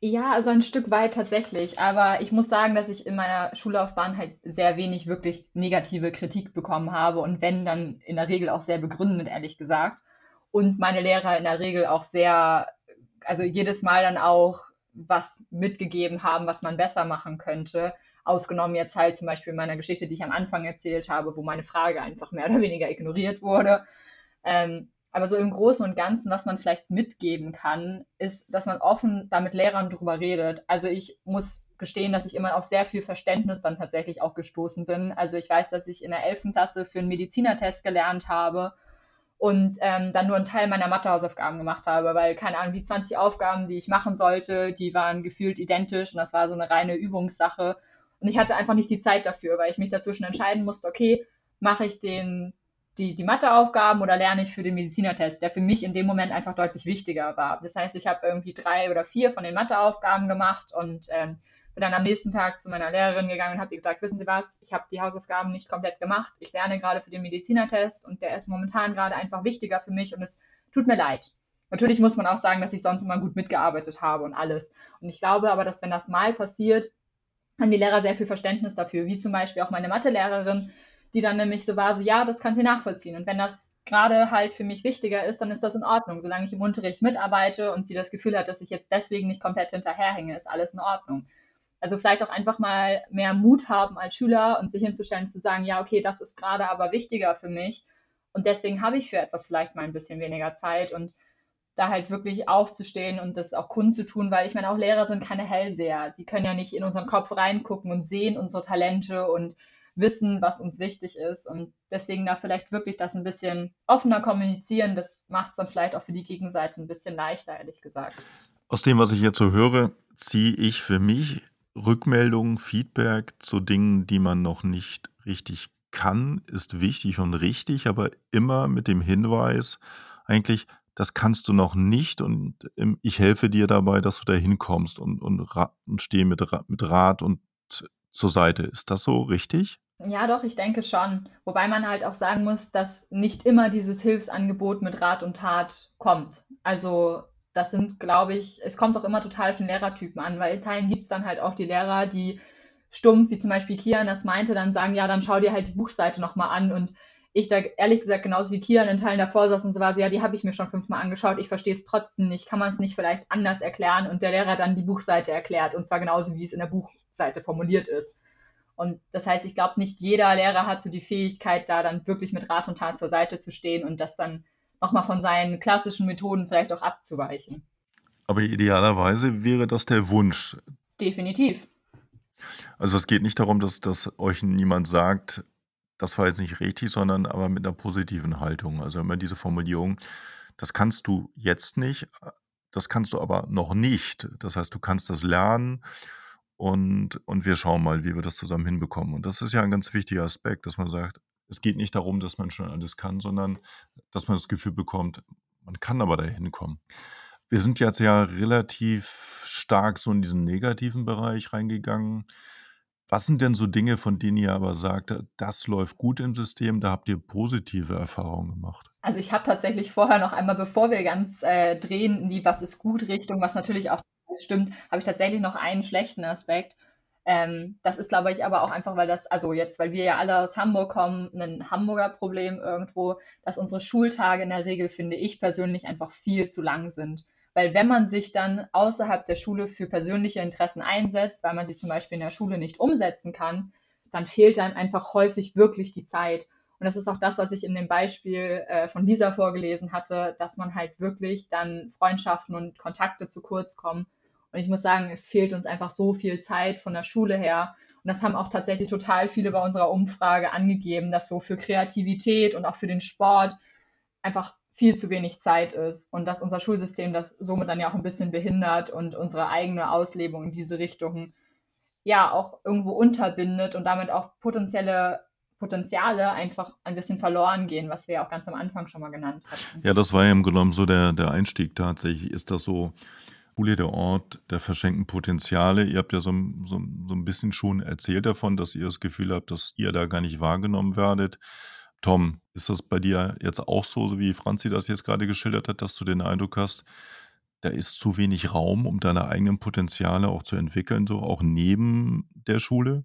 Ja, also ein Stück weit tatsächlich. Aber ich muss sagen, dass ich in meiner Schullaufbahn halt sehr wenig wirklich negative Kritik bekommen habe und wenn, dann in der Regel auch sehr begründet, ehrlich gesagt. Und meine Lehrer in der Regel auch sehr, also jedes Mal dann auch was mitgegeben haben, was man besser machen könnte. Ausgenommen jetzt halt zum Beispiel meiner Geschichte, die ich am Anfang erzählt habe, wo meine Frage einfach mehr oder weniger ignoriert wurde. Ähm, aber so im Großen und Ganzen, was man vielleicht mitgeben kann, ist, dass man offen da mit Lehrern drüber redet. Also ich muss gestehen, dass ich immer auf sehr viel Verständnis dann tatsächlich auch gestoßen bin. Also ich weiß, dass ich in der 11. Klasse für einen Medizinertest gelernt habe und ähm, dann nur einen Teil meiner Mathehausaufgaben gemacht habe, weil keine Ahnung, die 20 Aufgaben, die ich machen sollte, die waren gefühlt identisch und das war so eine reine Übungssache. Und ich hatte einfach nicht die Zeit dafür, weil ich mich dazwischen entscheiden musste, okay, mache ich den die, die Matheaufgaben oder lerne ich für den Medizinertest, der für mich in dem Moment einfach deutlich wichtiger war. Das heißt, ich habe irgendwie drei oder vier von den Matheaufgaben gemacht und ähm, bin dann am nächsten Tag zu meiner Lehrerin gegangen und habe gesagt, wissen Sie was, ich habe die Hausaufgaben nicht komplett gemacht. Ich lerne gerade für den Medizinertest und der ist momentan gerade einfach wichtiger für mich und es tut mir leid. Natürlich muss man auch sagen, dass ich sonst immer gut mitgearbeitet habe und alles. Und ich glaube aber, dass wenn das mal passiert, haben die Lehrer sehr viel Verständnis dafür, wie zum Beispiel auch meine Mathelehrerin, die dann nämlich so war, so ja, das kann sie nachvollziehen. Und wenn das gerade halt für mich wichtiger ist, dann ist das in Ordnung. Solange ich im Unterricht mitarbeite und sie das Gefühl hat, dass ich jetzt deswegen nicht komplett hinterherhänge, ist alles in Ordnung. Also vielleicht auch einfach mal mehr Mut haben als Schüler und sich hinzustellen, zu sagen, ja, okay, das ist gerade aber wichtiger für mich. Und deswegen habe ich für etwas vielleicht mal ein bisschen weniger Zeit und da halt wirklich aufzustehen und das auch kundzutun, weil ich meine, auch Lehrer sind keine Hellseher. Sie können ja nicht in unseren Kopf reingucken und sehen unsere Talente und wissen, was uns wichtig ist. Und deswegen da vielleicht wirklich das ein bisschen offener kommunizieren, das macht es dann vielleicht auch für die Gegenseite ein bisschen leichter, ehrlich gesagt. Aus dem, was ich jetzt so höre, ziehe ich für mich Rückmeldungen, Feedback zu Dingen, die man noch nicht richtig kann, ist wichtig und richtig, aber immer mit dem Hinweis, eigentlich, das kannst du noch nicht und ich helfe dir dabei, dass du da hinkommst und, und, und stehe mit, mit Rat und zur Seite. Ist das so richtig? Ja, doch, ich denke schon. Wobei man halt auch sagen muss, dass nicht immer dieses Hilfsangebot mit Rat und Tat kommt. Also das sind, glaube ich, es kommt auch immer total den Lehrertypen an, weil in Teilen gibt es dann halt auch die Lehrer, die stumpf, wie zum Beispiel Kian das meinte, dann sagen, ja, dann schau dir halt die Buchseite nochmal an und ich da ehrlich gesagt genauso wie Kian in Teilen davor saß und so war so, ja, die habe ich mir schon fünfmal angeschaut, ich verstehe es trotzdem nicht, kann man es nicht vielleicht anders erklären und der Lehrer dann die Buchseite erklärt und zwar genauso, wie es in der Buchseite formuliert ist. Und das heißt, ich glaube, nicht jeder Lehrer hat so die Fähigkeit, da dann wirklich mit Rat und Tat zur Seite zu stehen und das dann nochmal von seinen klassischen Methoden vielleicht auch abzuweichen. Aber idealerweise wäre das der Wunsch. Definitiv. Also es geht nicht darum, dass, dass euch niemand sagt, das war jetzt nicht richtig, sondern aber mit einer positiven Haltung. Also immer diese Formulierung, das kannst du jetzt nicht, das kannst du aber noch nicht. Das heißt, du kannst das lernen und, und wir schauen mal, wie wir das zusammen hinbekommen. Und das ist ja ein ganz wichtiger Aspekt, dass man sagt, es geht nicht darum, dass man schon alles kann, sondern dass man das Gefühl bekommt, man kann aber dahin kommen. Wir sind jetzt ja relativ stark so in diesen negativen Bereich reingegangen. Was sind denn so Dinge, von denen ihr aber sagt, das läuft gut im System, da habt ihr positive Erfahrungen gemacht? Also ich habe tatsächlich vorher noch einmal, bevor wir ganz äh, drehen in die Was ist gut Richtung, was natürlich auch stimmt, habe ich tatsächlich noch einen schlechten Aspekt. Ähm, das ist, glaube ich, aber auch einfach, weil das, also jetzt, weil wir ja alle aus Hamburg kommen, ein Hamburger Problem irgendwo, dass unsere Schultage in der Regel, finde ich persönlich, einfach viel zu lang sind. Weil wenn man sich dann außerhalb der Schule für persönliche Interessen einsetzt, weil man sie zum Beispiel in der Schule nicht umsetzen kann, dann fehlt dann einfach häufig wirklich die Zeit. Und das ist auch das, was ich in dem Beispiel äh, von Lisa vorgelesen hatte, dass man halt wirklich dann Freundschaften und Kontakte zu kurz kommen. Und ich muss sagen, es fehlt uns einfach so viel Zeit von der Schule her. Und das haben auch tatsächlich total viele bei unserer Umfrage angegeben, dass so für Kreativität und auch für den Sport einfach viel zu wenig Zeit ist und dass unser Schulsystem das somit dann ja auch ein bisschen behindert und unsere eigene Auslebung in diese Richtung ja auch irgendwo unterbindet und damit auch potenzielle Potenziale einfach ein bisschen verloren gehen, was wir ja auch ganz am Anfang schon mal genannt hatten. Ja, das war ja im Grunde genommen so der, der Einstieg tatsächlich. Ist das so, Schule der Ort der verschenkten Potenziale? Ihr habt ja so, so, so ein bisschen schon erzählt davon, dass ihr das Gefühl habt, dass ihr da gar nicht wahrgenommen werdet. Tom, ist das bei dir jetzt auch so, so wie Franzi das jetzt gerade geschildert hat, dass du den Eindruck hast, da ist zu wenig Raum, um deine eigenen Potenziale auch zu entwickeln, so auch neben der Schule?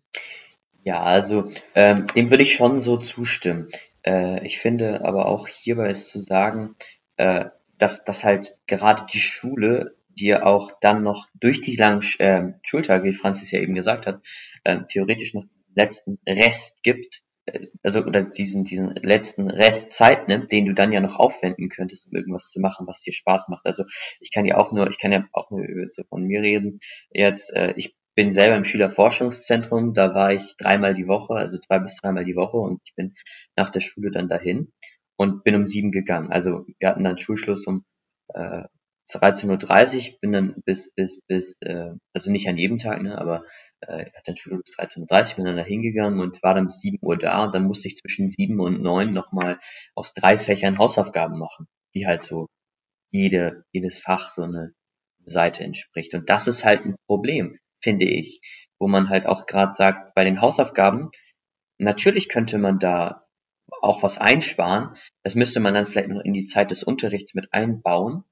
Ja, also ähm, dem würde ich schon so zustimmen. Äh, ich finde aber auch hierbei ist zu sagen, äh, dass, dass halt gerade die Schule dir auch dann noch durch die langen äh, Schultage, wie Franzis ja eben gesagt hat, äh, theoretisch noch letzten Rest gibt, äh, also oder diesen, diesen letzten Rest Zeit nimmt, den du dann ja noch aufwenden könntest, um irgendwas zu machen, was dir Spaß macht. Also ich kann ja auch nur, ich kann ja auch nur so von mir reden. Jetzt, äh, ich bin selber im Schülerforschungszentrum, da war ich dreimal die Woche, also zwei bis dreimal die Woche und ich bin nach der Schule dann dahin und bin um sieben gegangen. Also wir hatten dann Schulschluss um äh, 13.30 Uhr, bin dann bis, bis, bis, äh, also nicht an jedem Tag, ne, aber äh, ich hatte dann Schule bis 13.30 Uhr, bin dann da hingegangen und war dann bis 7 Uhr da und dann musste ich zwischen 7 und 9 nochmal aus drei Fächern Hausaufgaben machen, die halt so jede, jedes Fach so eine Seite entspricht. Und das ist halt ein Problem, finde ich, wo man halt auch gerade sagt, bei den Hausaufgaben, natürlich könnte man da auch was einsparen. Das müsste man dann vielleicht noch in die Zeit des Unterrichts mit einbauen.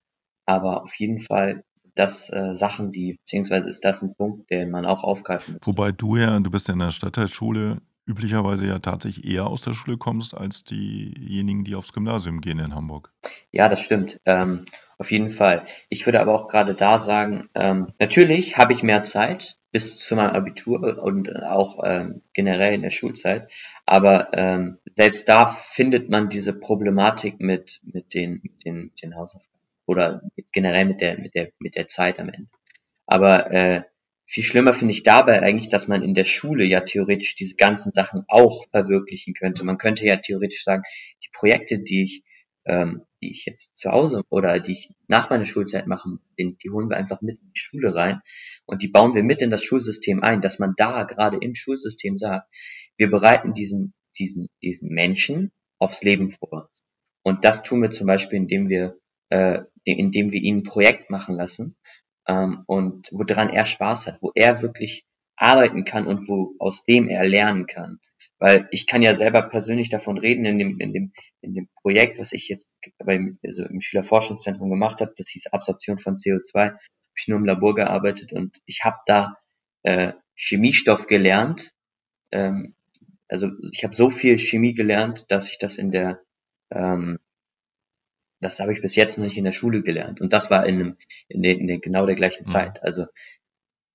Aber auf jeden Fall das äh, Sachen, die, beziehungsweise ist das ein Punkt, den man auch aufgreifen muss. Wobei du ja, du bist ja in der Stadtteilschule üblicherweise ja tatsächlich eher aus der Schule kommst als diejenigen, die aufs Gymnasium gehen in Hamburg. Ja, das stimmt. Ähm, auf jeden Fall. Ich würde aber auch gerade da sagen, ähm, natürlich habe ich mehr Zeit bis zu meinem Abitur und auch ähm, generell in der Schulzeit. Aber ähm, selbst da findet man diese Problematik mit, mit den, mit den, mit den Hausaufgaben oder generell mit der, mit der, mit der Zeit am Ende. Aber äh, viel schlimmer finde ich dabei eigentlich, dass man in der Schule ja theoretisch diese ganzen Sachen auch verwirklichen könnte. Man könnte ja theoretisch sagen, die Projekte, die ich, ähm, die ich jetzt zu Hause oder die ich nach meiner Schulzeit mache, die, die holen wir einfach mit in die Schule rein und die bauen wir mit in das Schulsystem ein, dass man da gerade im Schulsystem sagt, wir bereiten diesen, diesen, diesen Menschen aufs Leben vor. Und das tun wir zum Beispiel, indem wir äh, indem wir ihn ein Projekt machen lassen ähm, und woran er Spaß hat, wo er wirklich arbeiten kann und wo aus dem er lernen kann. Weil ich kann ja selber persönlich davon reden, in dem, in dem, in dem Projekt, was ich jetzt beim, also im Schülerforschungszentrum gemacht habe, das hieß Absorption von CO2, habe ich nur im Labor gearbeitet und ich habe da äh, Chemiestoff gelernt. Ähm, also ich habe so viel Chemie gelernt, dass ich das in der ähm, das habe ich bis jetzt noch nicht in der Schule gelernt. Und das war in, einem, in, der, in der, genau der gleichen mhm. Zeit. Also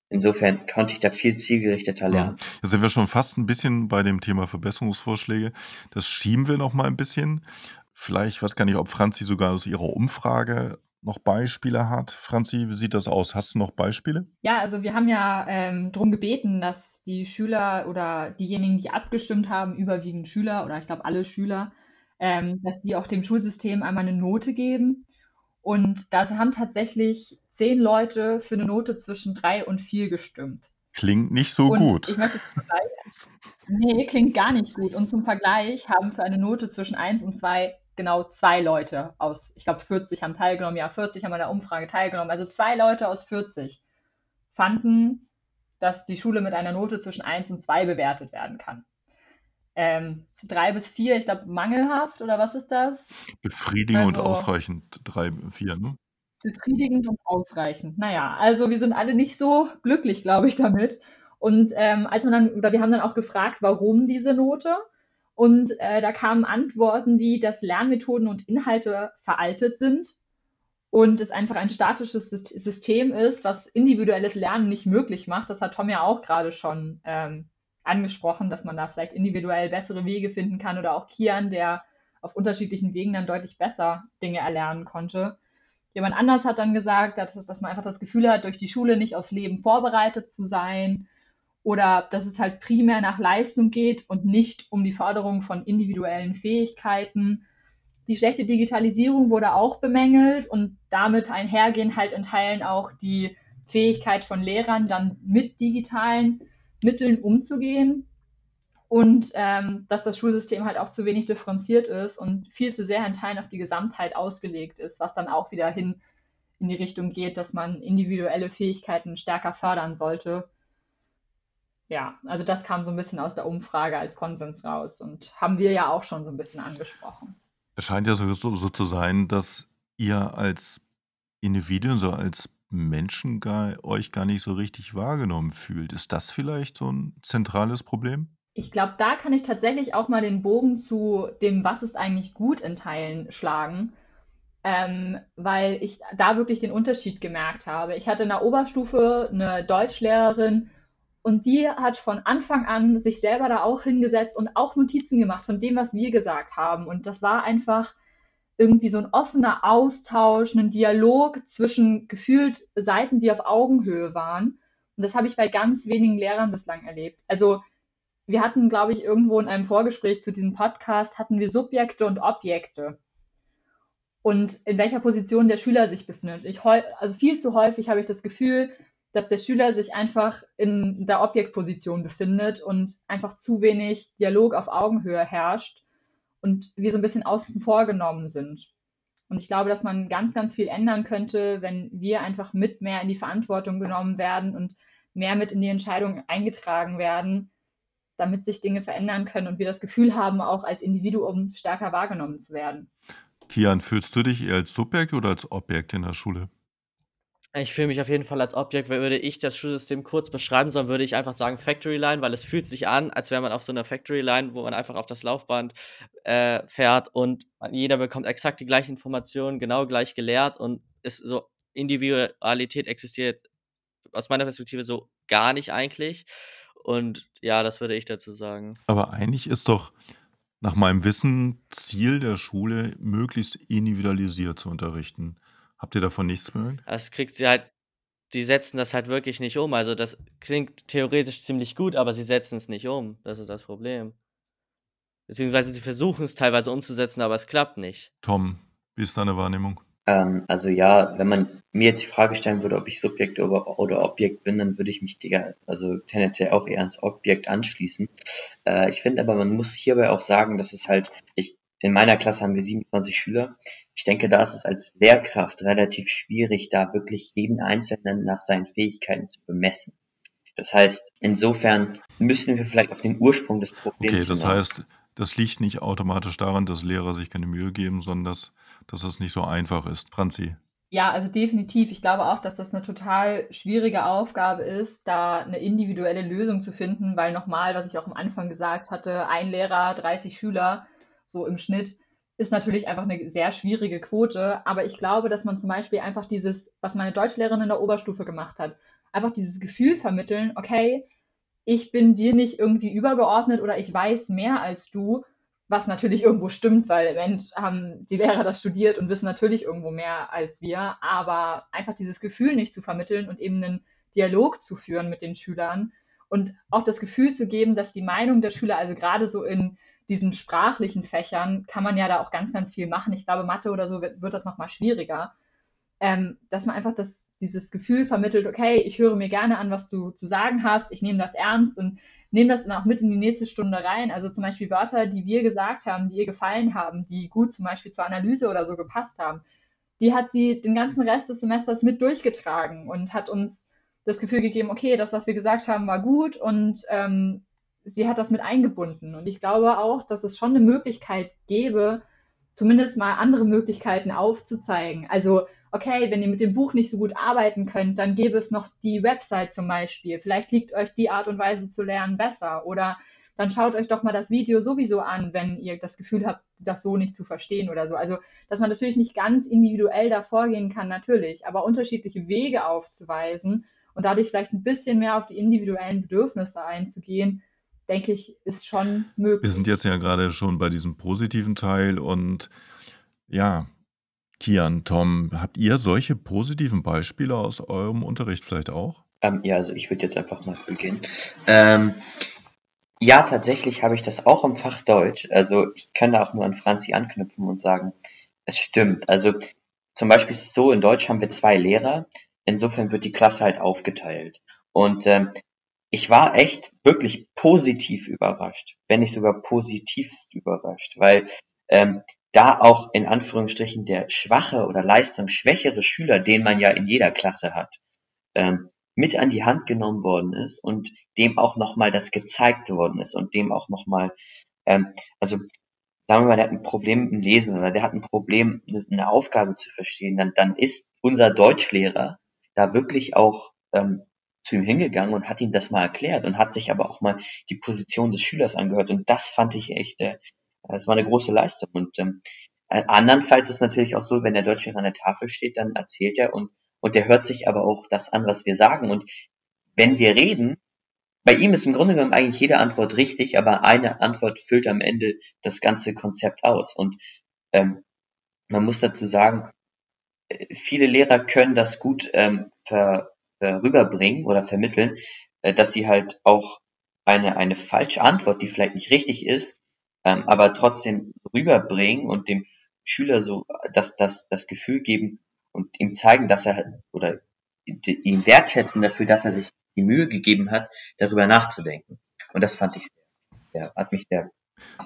insofern konnte ich da viel zielgerichteter lernen. Ja. Da sind wir schon fast ein bisschen bei dem Thema Verbesserungsvorschläge. Das schieben wir noch mal ein bisschen. Vielleicht, was kann ich, ob Franzi sogar aus ihrer Umfrage noch Beispiele hat. Franzi, wie sieht das aus? Hast du noch Beispiele? Ja, also wir haben ja ähm, darum gebeten, dass die Schüler oder diejenigen, die abgestimmt haben, überwiegend Schüler oder ich glaube alle Schüler, ähm, dass die auch dem Schulsystem einmal eine Note geben. Und da haben tatsächlich zehn Leute für eine Note zwischen drei und vier gestimmt. Klingt nicht so und gut. Ich möchte nee, klingt gar nicht gut. Und zum Vergleich haben für eine Note zwischen eins und zwei genau zwei Leute aus, ich glaube 40 haben teilgenommen, ja 40 haben an der Umfrage teilgenommen, also zwei Leute aus 40 fanden, dass die Schule mit einer Note zwischen 1 und 2 bewertet werden kann ähm, drei bis vier, ich glaube, mangelhaft oder was ist das? Befriedigend also, und ausreichend, drei, vier, ne? Befriedigend und ausreichend. Naja, also wir sind alle nicht so glücklich, glaube ich, damit. Und ähm, als man dann, oder wir haben dann auch gefragt, warum diese Note. Und äh, da kamen Antworten wie, dass Lernmethoden und Inhalte veraltet sind und es einfach ein statisches System ist, was individuelles Lernen nicht möglich macht. Das hat Tom ja auch gerade schon ähm, angesprochen, dass man da vielleicht individuell bessere Wege finden kann oder auch Kian, der auf unterschiedlichen Wegen dann deutlich besser Dinge erlernen konnte. Jemand anders hat dann gesagt, dass, dass man einfach das Gefühl hat, durch die Schule nicht aufs Leben vorbereitet zu sein oder dass es halt primär nach Leistung geht und nicht um die Förderung von individuellen Fähigkeiten. Die schlechte Digitalisierung wurde auch bemängelt und damit einhergehen halt in Teilen auch die Fähigkeit von Lehrern, dann mit digitalen Mitteln umzugehen und ähm, dass das Schulsystem halt auch zu wenig differenziert ist und viel zu sehr in Teilen auf die Gesamtheit ausgelegt ist, was dann auch wieder hin in die Richtung geht, dass man individuelle Fähigkeiten stärker fördern sollte. Ja, also das kam so ein bisschen aus der Umfrage als Konsens raus und haben wir ja auch schon so ein bisschen angesprochen. Es scheint ja so, so, so zu sein, dass ihr als Individuen, so als Menschen gar, euch gar nicht so richtig wahrgenommen fühlt. Ist das vielleicht so ein zentrales Problem? Ich glaube, da kann ich tatsächlich auch mal den Bogen zu dem, was ist eigentlich gut in Teilen schlagen, ähm, weil ich da wirklich den Unterschied gemerkt habe. Ich hatte in der Oberstufe eine Deutschlehrerin und die hat von Anfang an sich selber da auch hingesetzt und auch Notizen gemacht von dem, was wir gesagt haben. Und das war einfach irgendwie so ein offener Austausch, ein Dialog zwischen gefühlt Seiten, die auf Augenhöhe waren. Und das habe ich bei ganz wenigen Lehrern bislang erlebt. Also wir hatten, glaube ich, irgendwo in einem Vorgespräch zu diesem Podcast, hatten wir Subjekte und Objekte. Und in welcher Position der Schüler sich befindet. Ich, also viel zu häufig habe ich das Gefühl, dass der Schüler sich einfach in der Objektposition befindet und einfach zu wenig Dialog auf Augenhöhe herrscht und wir so ein bisschen außen vor genommen sind. Und ich glaube, dass man ganz, ganz viel ändern könnte, wenn wir einfach mit mehr in die Verantwortung genommen werden und mehr mit in die Entscheidung eingetragen werden, damit sich Dinge verändern können und wir das Gefühl haben, auch als Individuum stärker wahrgenommen zu werden. Kian, fühlst du dich eher als Subjekt oder als Objekt in der Schule? Ich fühle mich auf jeden Fall als Objekt, weil würde ich das Schulsystem kurz beschreiben sollen, würde ich einfach sagen Factory Line, weil es fühlt sich an, als wäre man auf so einer Factory Line, wo man einfach auf das Laufband äh, fährt und jeder bekommt exakt die gleichen Informationen, genau gleich gelehrt und ist so Individualität existiert aus meiner Perspektive so gar nicht eigentlich. Und ja, das würde ich dazu sagen. Aber eigentlich ist doch nach meinem Wissen Ziel der Schule, möglichst individualisiert zu unterrichten. Habt ihr davon nichts gehört? Das kriegt sie halt, die setzen das halt wirklich nicht um. Also das klingt theoretisch ziemlich gut, aber sie setzen es nicht um. Das ist das Problem. Beziehungsweise sie versuchen es teilweise umzusetzen, aber es klappt nicht. Tom, wie ist deine Wahrnehmung? Ähm, also ja, wenn man mir jetzt die Frage stellen würde, ob ich Subjekt oder, oder Objekt bin, dann würde ich mich also tendenziell auch eher ans Objekt anschließen. Äh, ich finde aber, man muss hierbei auch sagen, dass es halt, ich, in meiner Klasse haben wir 27 Schüler. Ich denke, da ist es als Lehrkraft relativ schwierig, da wirklich jeden Einzelnen nach seinen Fähigkeiten zu bemessen. Das heißt, insofern müssen wir vielleicht auf den Ursprung des Problems. Okay, das hinaus. heißt, das liegt nicht automatisch daran, dass Lehrer sich keine Mühe geben, sondern dass dass es nicht so einfach ist. Franzi. Ja, also definitiv. Ich glaube auch, dass das eine total schwierige Aufgabe ist, da eine individuelle Lösung zu finden, weil nochmal, was ich auch am Anfang gesagt hatte, ein Lehrer, 30 Schüler, so im Schnitt, ist natürlich einfach eine sehr schwierige Quote. Aber ich glaube, dass man zum Beispiel einfach dieses, was meine Deutschlehrerin in der Oberstufe gemacht hat, einfach dieses Gefühl vermitteln, okay, ich bin dir nicht irgendwie übergeordnet oder ich weiß mehr als du, was natürlich irgendwo stimmt, weil im Endeffekt haben die Lehrer das studiert und wissen natürlich irgendwo mehr als wir, aber einfach dieses Gefühl nicht zu vermitteln und eben einen Dialog zu führen mit den Schülern und auch das Gefühl zu geben, dass die Meinung der Schüler, also gerade so in diesen sprachlichen Fächern, kann man ja da auch ganz, ganz viel machen. Ich glaube, Mathe oder so wird, wird das nochmal schwieriger. Ähm, dass man einfach das, dieses Gefühl vermittelt, okay, ich höre mir gerne an, was du zu sagen hast, ich nehme das ernst und nehme das dann auch mit in die nächste Stunde rein. Also zum Beispiel Wörter, die wir gesagt haben, die ihr gefallen haben, die gut zum Beispiel zur Analyse oder so gepasst haben, die hat sie den ganzen Rest des Semesters mit durchgetragen und hat uns das Gefühl gegeben, okay, das, was wir gesagt haben, war gut und ähm, sie hat das mit eingebunden. Und ich glaube auch, dass es schon eine Möglichkeit gäbe, zumindest mal andere Möglichkeiten aufzuzeigen. Also okay, wenn ihr mit dem Buch nicht so gut arbeiten könnt, dann gäbe es noch die Website zum Beispiel. Vielleicht liegt euch die Art und Weise zu lernen besser. Oder dann schaut euch doch mal das Video sowieso an, wenn ihr das Gefühl habt, das so nicht zu verstehen oder so. Also, dass man natürlich nicht ganz individuell da vorgehen kann, natürlich, aber unterschiedliche Wege aufzuweisen und dadurch vielleicht ein bisschen mehr auf die individuellen Bedürfnisse einzugehen, denke ich, ist schon möglich. Wir sind jetzt ja gerade schon bei diesem positiven Teil und ja, Kian, Tom, habt ihr solche positiven Beispiele aus eurem Unterricht vielleicht auch? Ähm, ja, also ich würde jetzt einfach mal beginnen. Ähm, ja, tatsächlich habe ich das auch im Fach Deutsch. Also ich kann da auch nur an Franzi anknüpfen und sagen, es stimmt. Also zum Beispiel ist es so, in Deutsch haben wir zwei Lehrer. Insofern wird die Klasse halt aufgeteilt. Und ähm, ich war echt wirklich positiv überrascht, wenn nicht sogar positivst überrascht, weil ähm, da auch in Anführungsstrichen der schwache oder leistungsschwächere Schüler, den man ja in jeder Klasse hat, ähm, mit an die Hand genommen worden ist und dem auch nochmal das gezeigt worden ist und dem auch nochmal, ähm, also sagen wir mal, der hat ein Problem im Lesen oder der hat ein Problem, eine Aufgabe zu verstehen, dann, dann ist unser Deutschlehrer da wirklich auch ähm, zu ihm hingegangen und hat ihm das mal erklärt und hat sich aber auch mal die Position des Schülers angehört und das fand ich echt äh, das war eine große Leistung. Und ähm, äh, andernfalls ist natürlich auch so, wenn der Deutsche an der Tafel steht, dann erzählt er und, und der hört sich aber auch das an, was wir sagen. Und wenn wir reden, bei ihm ist im Grunde genommen eigentlich jede Antwort richtig, aber eine Antwort füllt am Ende das ganze Konzept aus. Und ähm, man muss dazu sagen, äh, viele Lehrer können das gut ähm, ver rüberbringen oder vermitteln, äh, dass sie halt auch eine, eine falsche Antwort, die vielleicht nicht richtig ist, ähm, aber trotzdem rüberbringen und dem Schüler so das, das, das Gefühl geben und ihm zeigen, dass er oder ihn wertschätzen dafür, dass er sich die Mühe gegeben hat, darüber nachzudenken. Und das fand ich sehr, sehr hat mich sehr.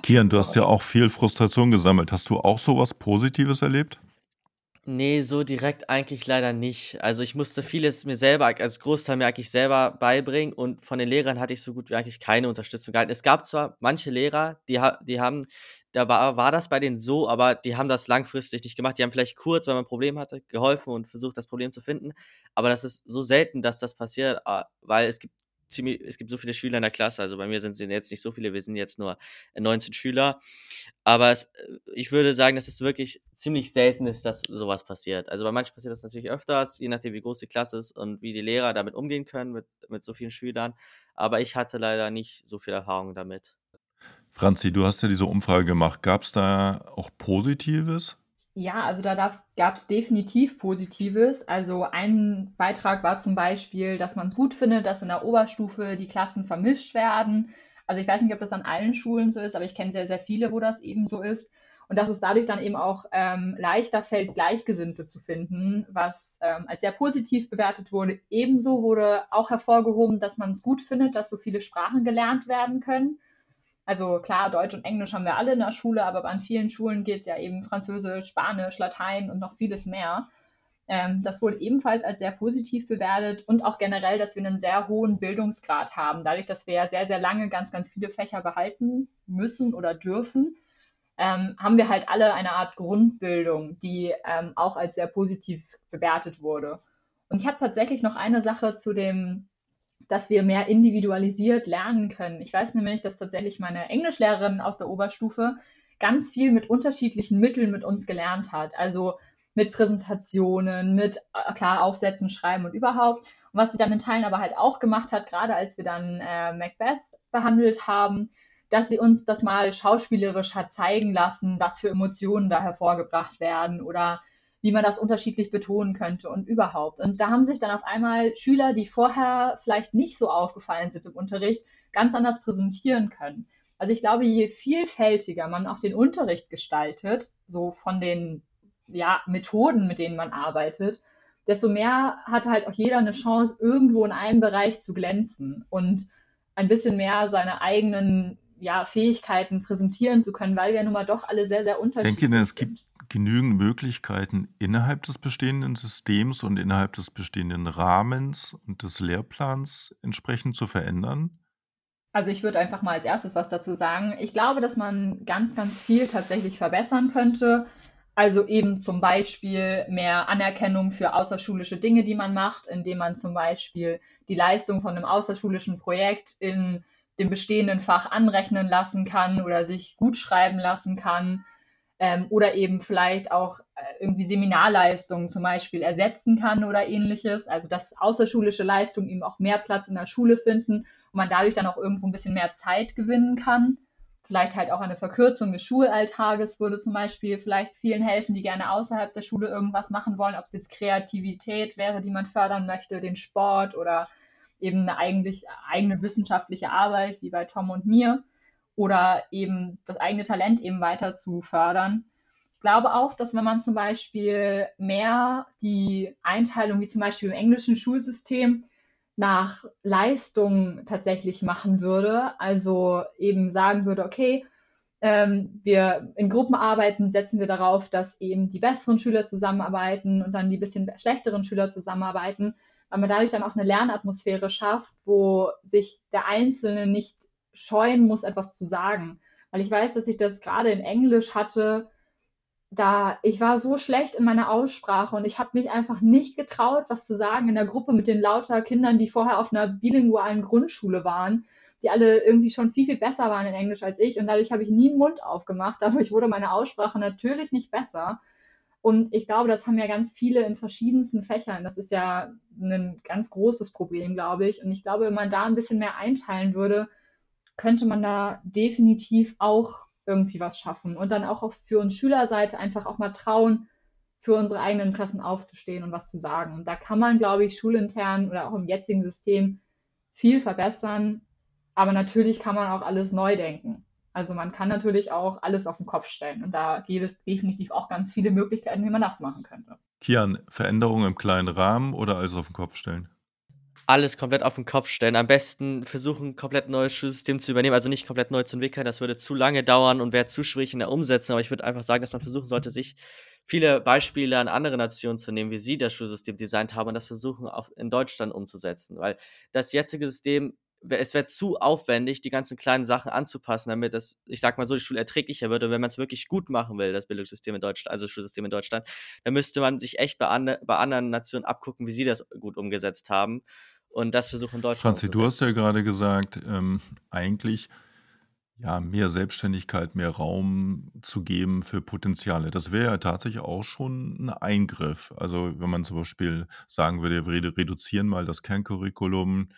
Kian, du hast ja auch viel Frustration gesammelt. Hast du auch sowas Positives erlebt? Nee, so direkt eigentlich leider nicht. Also, ich musste vieles mir selber als Großteil mir eigentlich selber beibringen und von den Lehrern hatte ich so gut wie eigentlich keine Unterstützung gehalten. Es gab zwar manche Lehrer, die die haben da war war das bei denen so, aber die haben das langfristig nicht gemacht. Die haben vielleicht kurz, weil man ein Problem hatte, geholfen und versucht, das Problem zu finden, aber das ist so selten, dass das passiert, ah, weil es gibt ziemlich, es gibt so viele Schüler in der Klasse. Also bei mir sind es jetzt nicht so viele, wir sind jetzt nur 19 Schüler. Aber es, äh, ich würde sagen, dass es wirklich ziemlich selten ist, dass sowas passiert. Also bei manchen passiert das natürlich öfters, je nachdem, wie groß die Klasse ist und wie die Lehrer damit umgehen können mit, mit so vielen Schülern. Aber ich hatte leider nicht so viel Erfahrung damit. Franzi, du hast ja diese Umfrage gemacht. Gab es da auch Positives? Ja, also da gab es definitiv Positives. Also ein Beitrag war zum Beispiel, dass man es gut findet, dass in der Oberstufe die Klassen vermischt werden. Also ich weiß nicht, ob das an allen Schulen so ist, aber ich kenne sehr, sehr viele, wo das eben so ist. Und dass es dadurch dann eben auch ähm, leichter fällt, Gleichgesinnte zu finden, was ähm, als sehr positiv bewertet wurde. Ebenso wurde auch hervorgehoben, dass man es gut findet, dass so viele Sprachen gelernt werden können. Also klar, Deutsch und Englisch haben wir alle in der Schule, aber an vielen Schulen geht ja eben Französisch, Spanisch, Latein und noch vieles mehr. Ähm, das wurde ebenfalls als sehr positiv bewertet und auch generell, dass wir einen sehr hohen Bildungsgrad haben. Dadurch, dass wir ja sehr, sehr lange ganz, ganz viele Fächer behalten müssen oder dürfen, ähm, haben wir halt alle eine Art Grundbildung, die ähm, auch als sehr positiv bewertet wurde. Und ich habe tatsächlich noch eine Sache zu dem dass wir mehr individualisiert lernen können. Ich weiß nämlich, dass tatsächlich meine Englischlehrerin aus der Oberstufe ganz viel mit unterschiedlichen Mitteln mit uns gelernt hat. Also mit Präsentationen, mit äh, klar Aufsätzen, Schreiben und überhaupt. Und was sie dann in Teilen aber halt auch gemacht hat, gerade als wir dann äh, Macbeth behandelt haben, dass sie uns das mal schauspielerisch hat zeigen lassen, was für Emotionen da hervorgebracht werden oder wie man das unterschiedlich betonen könnte und überhaupt. Und da haben sich dann auf einmal Schüler, die vorher vielleicht nicht so aufgefallen sind im Unterricht, ganz anders präsentieren können. Also ich glaube, je vielfältiger man auch den Unterricht gestaltet, so von den ja, Methoden, mit denen man arbeitet, desto mehr hat halt auch jeder eine Chance, irgendwo in einem Bereich zu glänzen und ein bisschen mehr seine eigenen ja, Fähigkeiten präsentieren zu können, weil wir nun mal doch alle sehr, sehr unterschiedlich sind. Denke, es gibt genügend Möglichkeiten innerhalb des bestehenden Systems und innerhalb des bestehenden Rahmens und des Lehrplans entsprechend zu verändern? Also ich würde einfach mal als erstes was dazu sagen. Ich glaube, dass man ganz, ganz viel tatsächlich verbessern könnte. Also eben zum Beispiel mehr Anerkennung für außerschulische Dinge, die man macht, indem man zum Beispiel die Leistung von einem außerschulischen Projekt in dem bestehenden Fach anrechnen lassen kann oder sich gut schreiben lassen kann ähm, oder eben vielleicht auch äh, irgendwie Seminarleistungen zum Beispiel ersetzen kann oder ähnliches. Also dass außerschulische Leistungen eben auch mehr Platz in der Schule finden und man dadurch dann auch irgendwo ein bisschen mehr Zeit gewinnen kann. Vielleicht halt auch eine Verkürzung des Schulalltages würde zum Beispiel vielleicht vielen helfen, die gerne außerhalb der Schule irgendwas machen wollen, ob es jetzt Kreativität wäre, die man fördern möchte, den Sport oder eben eine eigentlich eigene wissenschaftliche Arbeit, wie bei Tom und mir, oder eben das eigene Talent eben weiter zu fördern. Ich glaube auch, dass wenn man zum Beispiel mehr die Einteilung, wie zum Beispiel im englischen Schulsystem, nach Leistung tatsächlich machen würde, also eben sagen würde, okay, ähm, wir in Gruppenarbeiten setzen wir darauf, dass eben die besseren Schüler zusammenarbeiten und dann die bisschen schlechteren Schüler zusammenarbeiten, weil man dadurch dann auch eine Lernatmosphäre schafft, wo sich der Einzelne nicht scheuen muss, etwas zu sagen. Weil ich weiß, dass ich das gerade in Englisch hatte, da ich war so schlecht in meiner Aussprache und ich habe mich einfach nicht getraut, was zu sagen in der Gruppe mit den lauter Kindern, die vorher auf einer bilingualen Grundschule waren, die alle irgendwie schon viel, viel besser waren in Englisch als ich und dadurch habe ich nie den Mund aufgemacht. Dadurch wurde meine Aussprache natürlich nicht besser. Und ich glaube, das haben ja ganz viele in verschiedensten Fächern. Das ist ja ein ganz großes Problem, glaube ich. Und ich glaube, wenn man da ein bisschen mehr einteilen würde, könnte man da definitiv auch irgendwie was schaffen und dann auch für uns Schülerseite einfach auch mal trauen, für unsere eigenen Interessen aufzustehen und was zu sagen. Und da kann man, glaube ich, schulintern oder auch im jetzigen System viel verbessern. Aber natürlich kann man auch alles neu denken. Also man kann natürlich auch alles auf den Kopf stellen. Und da gibt es definitiv auch ganz viele Möglichkeiten, wie man das machen könnte. Kian, Veränderungen im kleinen Rahmen oder alles auf den Kopf stellen? Alles komplett auf den Kopf stellen. Am besten versuchen, ein komplett neues Schulsystem zu übernehmen, also nicht komplett neu zu entwickeln. Das würde zu lange dauern und wäre zu schwierig in der Umsetzung. Aber ich würde einfach sagen, dass man versuchen sollte, sich viele Beispiele an andere Nationen zu nehmen, wie sie das Schulsystem designt haben und das versuchen, auch in Deutschland umzusetzen. Weil das jetzige System es wäre zu aufwendig, die ganzen kleinen Sachen anzupassen, damit das, ich sag mal so, die Schule erträglicher wird. Und wenn man es wirklich gut machen will, das Bildungssystem in Deutschland, also das Schulsystem in Deutschland, dann müsste man sich echt bei, an, bei anderen Nationen abgucken, wie sie das gut umgesetzt haben und das versuchen Deutschland Franzi, du hast ja gerade gesagt, ähm, eigentlich ja, mehr Selbstständigkeit, mehr Raum zu geben für Potenziale. Das wäre ja tatsächlich auch schon ein Eingriff. Also wenn man zum Beispiel sagen würde, wir reduzieren mal das Kerncurriculum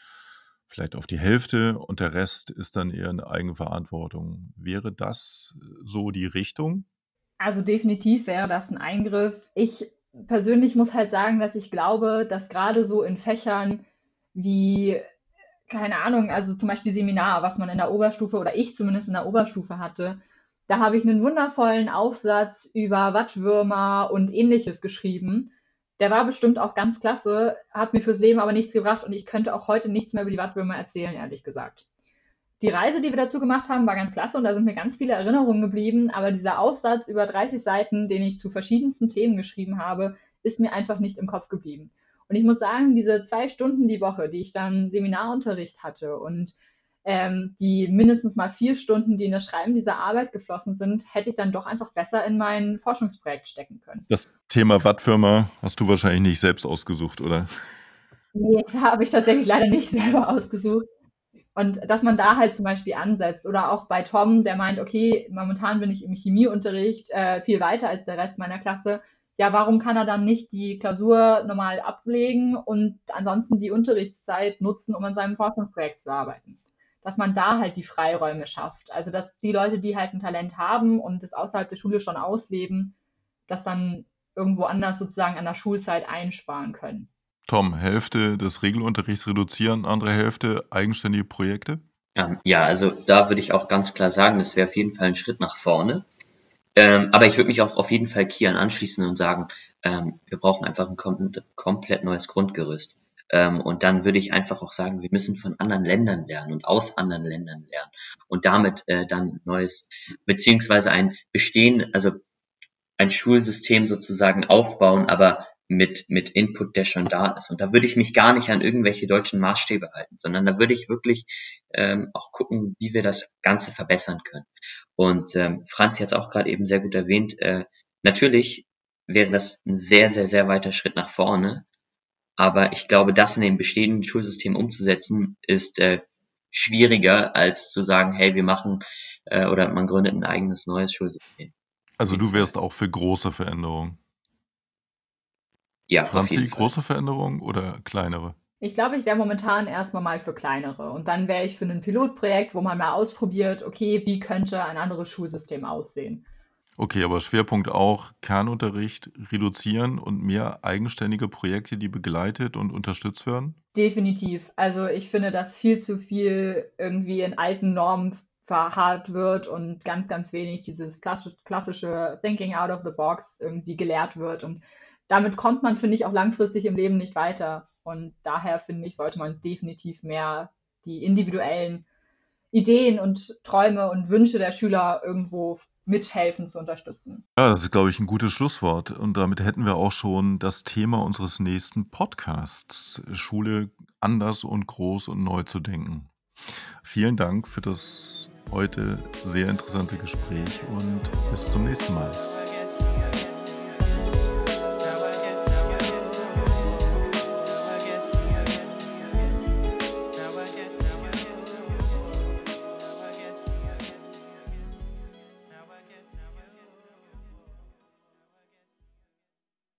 vielleicht auf die Hälfte und der Rest ist dann eher eine Eigenverantwortung. Wäre das so die Richtung? Also definitiv wäre das ein Eingriff. Ich persönlich muss halt sagen, dass ich glaube, dass gerade so in Fächern wie, keine Ahnung, also zum Beispiel Seminar, was man in der Oberstufe oder ich zumindest in der Oberstufe hatte. Da habe ich einen wundervollen Aufsatz über Wattwürmer und ähnliches geschrieben. Der war bestimmt auch ganz klasse, hat mir fürs Leben aber nichts gebracht und ich könnte auch heute nichts mehr über die Wattwürmer erzählen, ehrlich gesagt. Die Reise, die wir dazu gemacht haben, war ganz klasse und da sind mir ganz viele Erinnerungen geblieben, aber dieser Aufsatz über 30 Seiten, den ich zu verschiedensten Themen geschrieben habe, ist mir einfach nicht im Kopf geblieben. Und ich muss sagen, diese zwei Stunden die Woche, die ich dann Seminarunterricht hatte und ähm, die mindestens mal vier Stunden, die in das Schreiben dieser Arbeit geflossen sind, hätte ich dann doch einfach besser in mein Forschungsprojekt stecken können. Das Thema Wattfirma hast du wahrscheinlich nicht selbst ausgesucht, oder? Nee, habe ich tatsächlich leider nicht selber ausgesucht. Und dass man da halt zum Beispiel ansetzt oder auch bei Tom, der meint, okay, momentan bin ich im Chemieunterricht äh, viel weiter als der Rest meiner Klasse ja, warum kann er dann nicht die Klausur normal ablegen und ansonsten die Unterrichtszeit nutzen, um an seinem Forschungsprojekt zu arbeiten? Dass man da halt die Freiräume schafft. Also, dass die Leute, die halt ein Talent haben und es außerhalb der Schule schon ausleben, das dann irgendwo anders sozusagen an der Schulzeit einsparen können. Tom, Hälfte des Regelunterrichts reduzieren, andere Hälfte eigenständige Projekte? Ja, also da würde ich auch ganz klar sagen, das wäre auf jeden Fall ein Schritt nach vorne. Ähm, aber ich würde mich auch auf jeden Fall Kian anschließen und sagen, ähm, wir brauchen einfach ein kom komplett neues Grundgerüst. Ähm, und dann würde ich einfach auch sagen, wir müssen von anderen Ländern lernen und aus anderen Ländern lernen und damit äh, dann neues, beziehungsweise ein Bestehen, also ein Schulsystem sozusagen aufbauen, aber mit, mit Input, der schon da ist. Und da würde ich mich gar nicht an irgendwelche deutschen Maßstäbe halten, sondern da würde ich wirklich ähm, auch gucken, wie wir das Ganze verbessern können. Und ähm, Franzi hat es auch gerade eben sehr gut erwähnt, äh, natürlich wäre das ein sehr, sehr, sehr weiter Schritt nach vorne. Aber ich glaube, das in dem bestehenden Schulsystem umzusetzen, ist äh, schwieriger, als zu sagen, hey, wir machen äh, oder man gründet ein eigenes neues Schulsystem. Also du wärst auch für große Veränderungen. Ja, Franzi, große Veränderungen oder kleinere? Ich glaube, ich wäre momentan erstmal mal für kleinere. Und dann wäre ich für ein Pilotprojekt, wo man mal ausprobiert, okay, wie könnte ein anderes Schulsystem aussehen. Okay, aber Schwerpunkt auch Kernunterricht reduzieren und mehr eigenständige Projekte, die begleitet und unterstützt werden? Definitiv. Also ich finde, dass viel zu viel irgendwie in alten Normen verharrt wird und ganz, ganz wenig dieses klassische Thinking out of the box irgendwie gelehrt wird. Und damit kommt man, finde ich, auch langfristig im Leben nicht weiter. Und daher finde ich, sollte man definitiv mehr die individuellen Ideen und Träume und Wünsche der Schüler irgendwo mithelfen zu unterstützen. Ja, das ist, glaube ich, ein gutes Schlusswort. Und damit hätten wir auch schon das Thema unseres nächsten Podcasts, Schule anders und groß und neu zu denken. Vielen Dank für das heute sehr interessante Gespräch und bis zum nächsten Mal.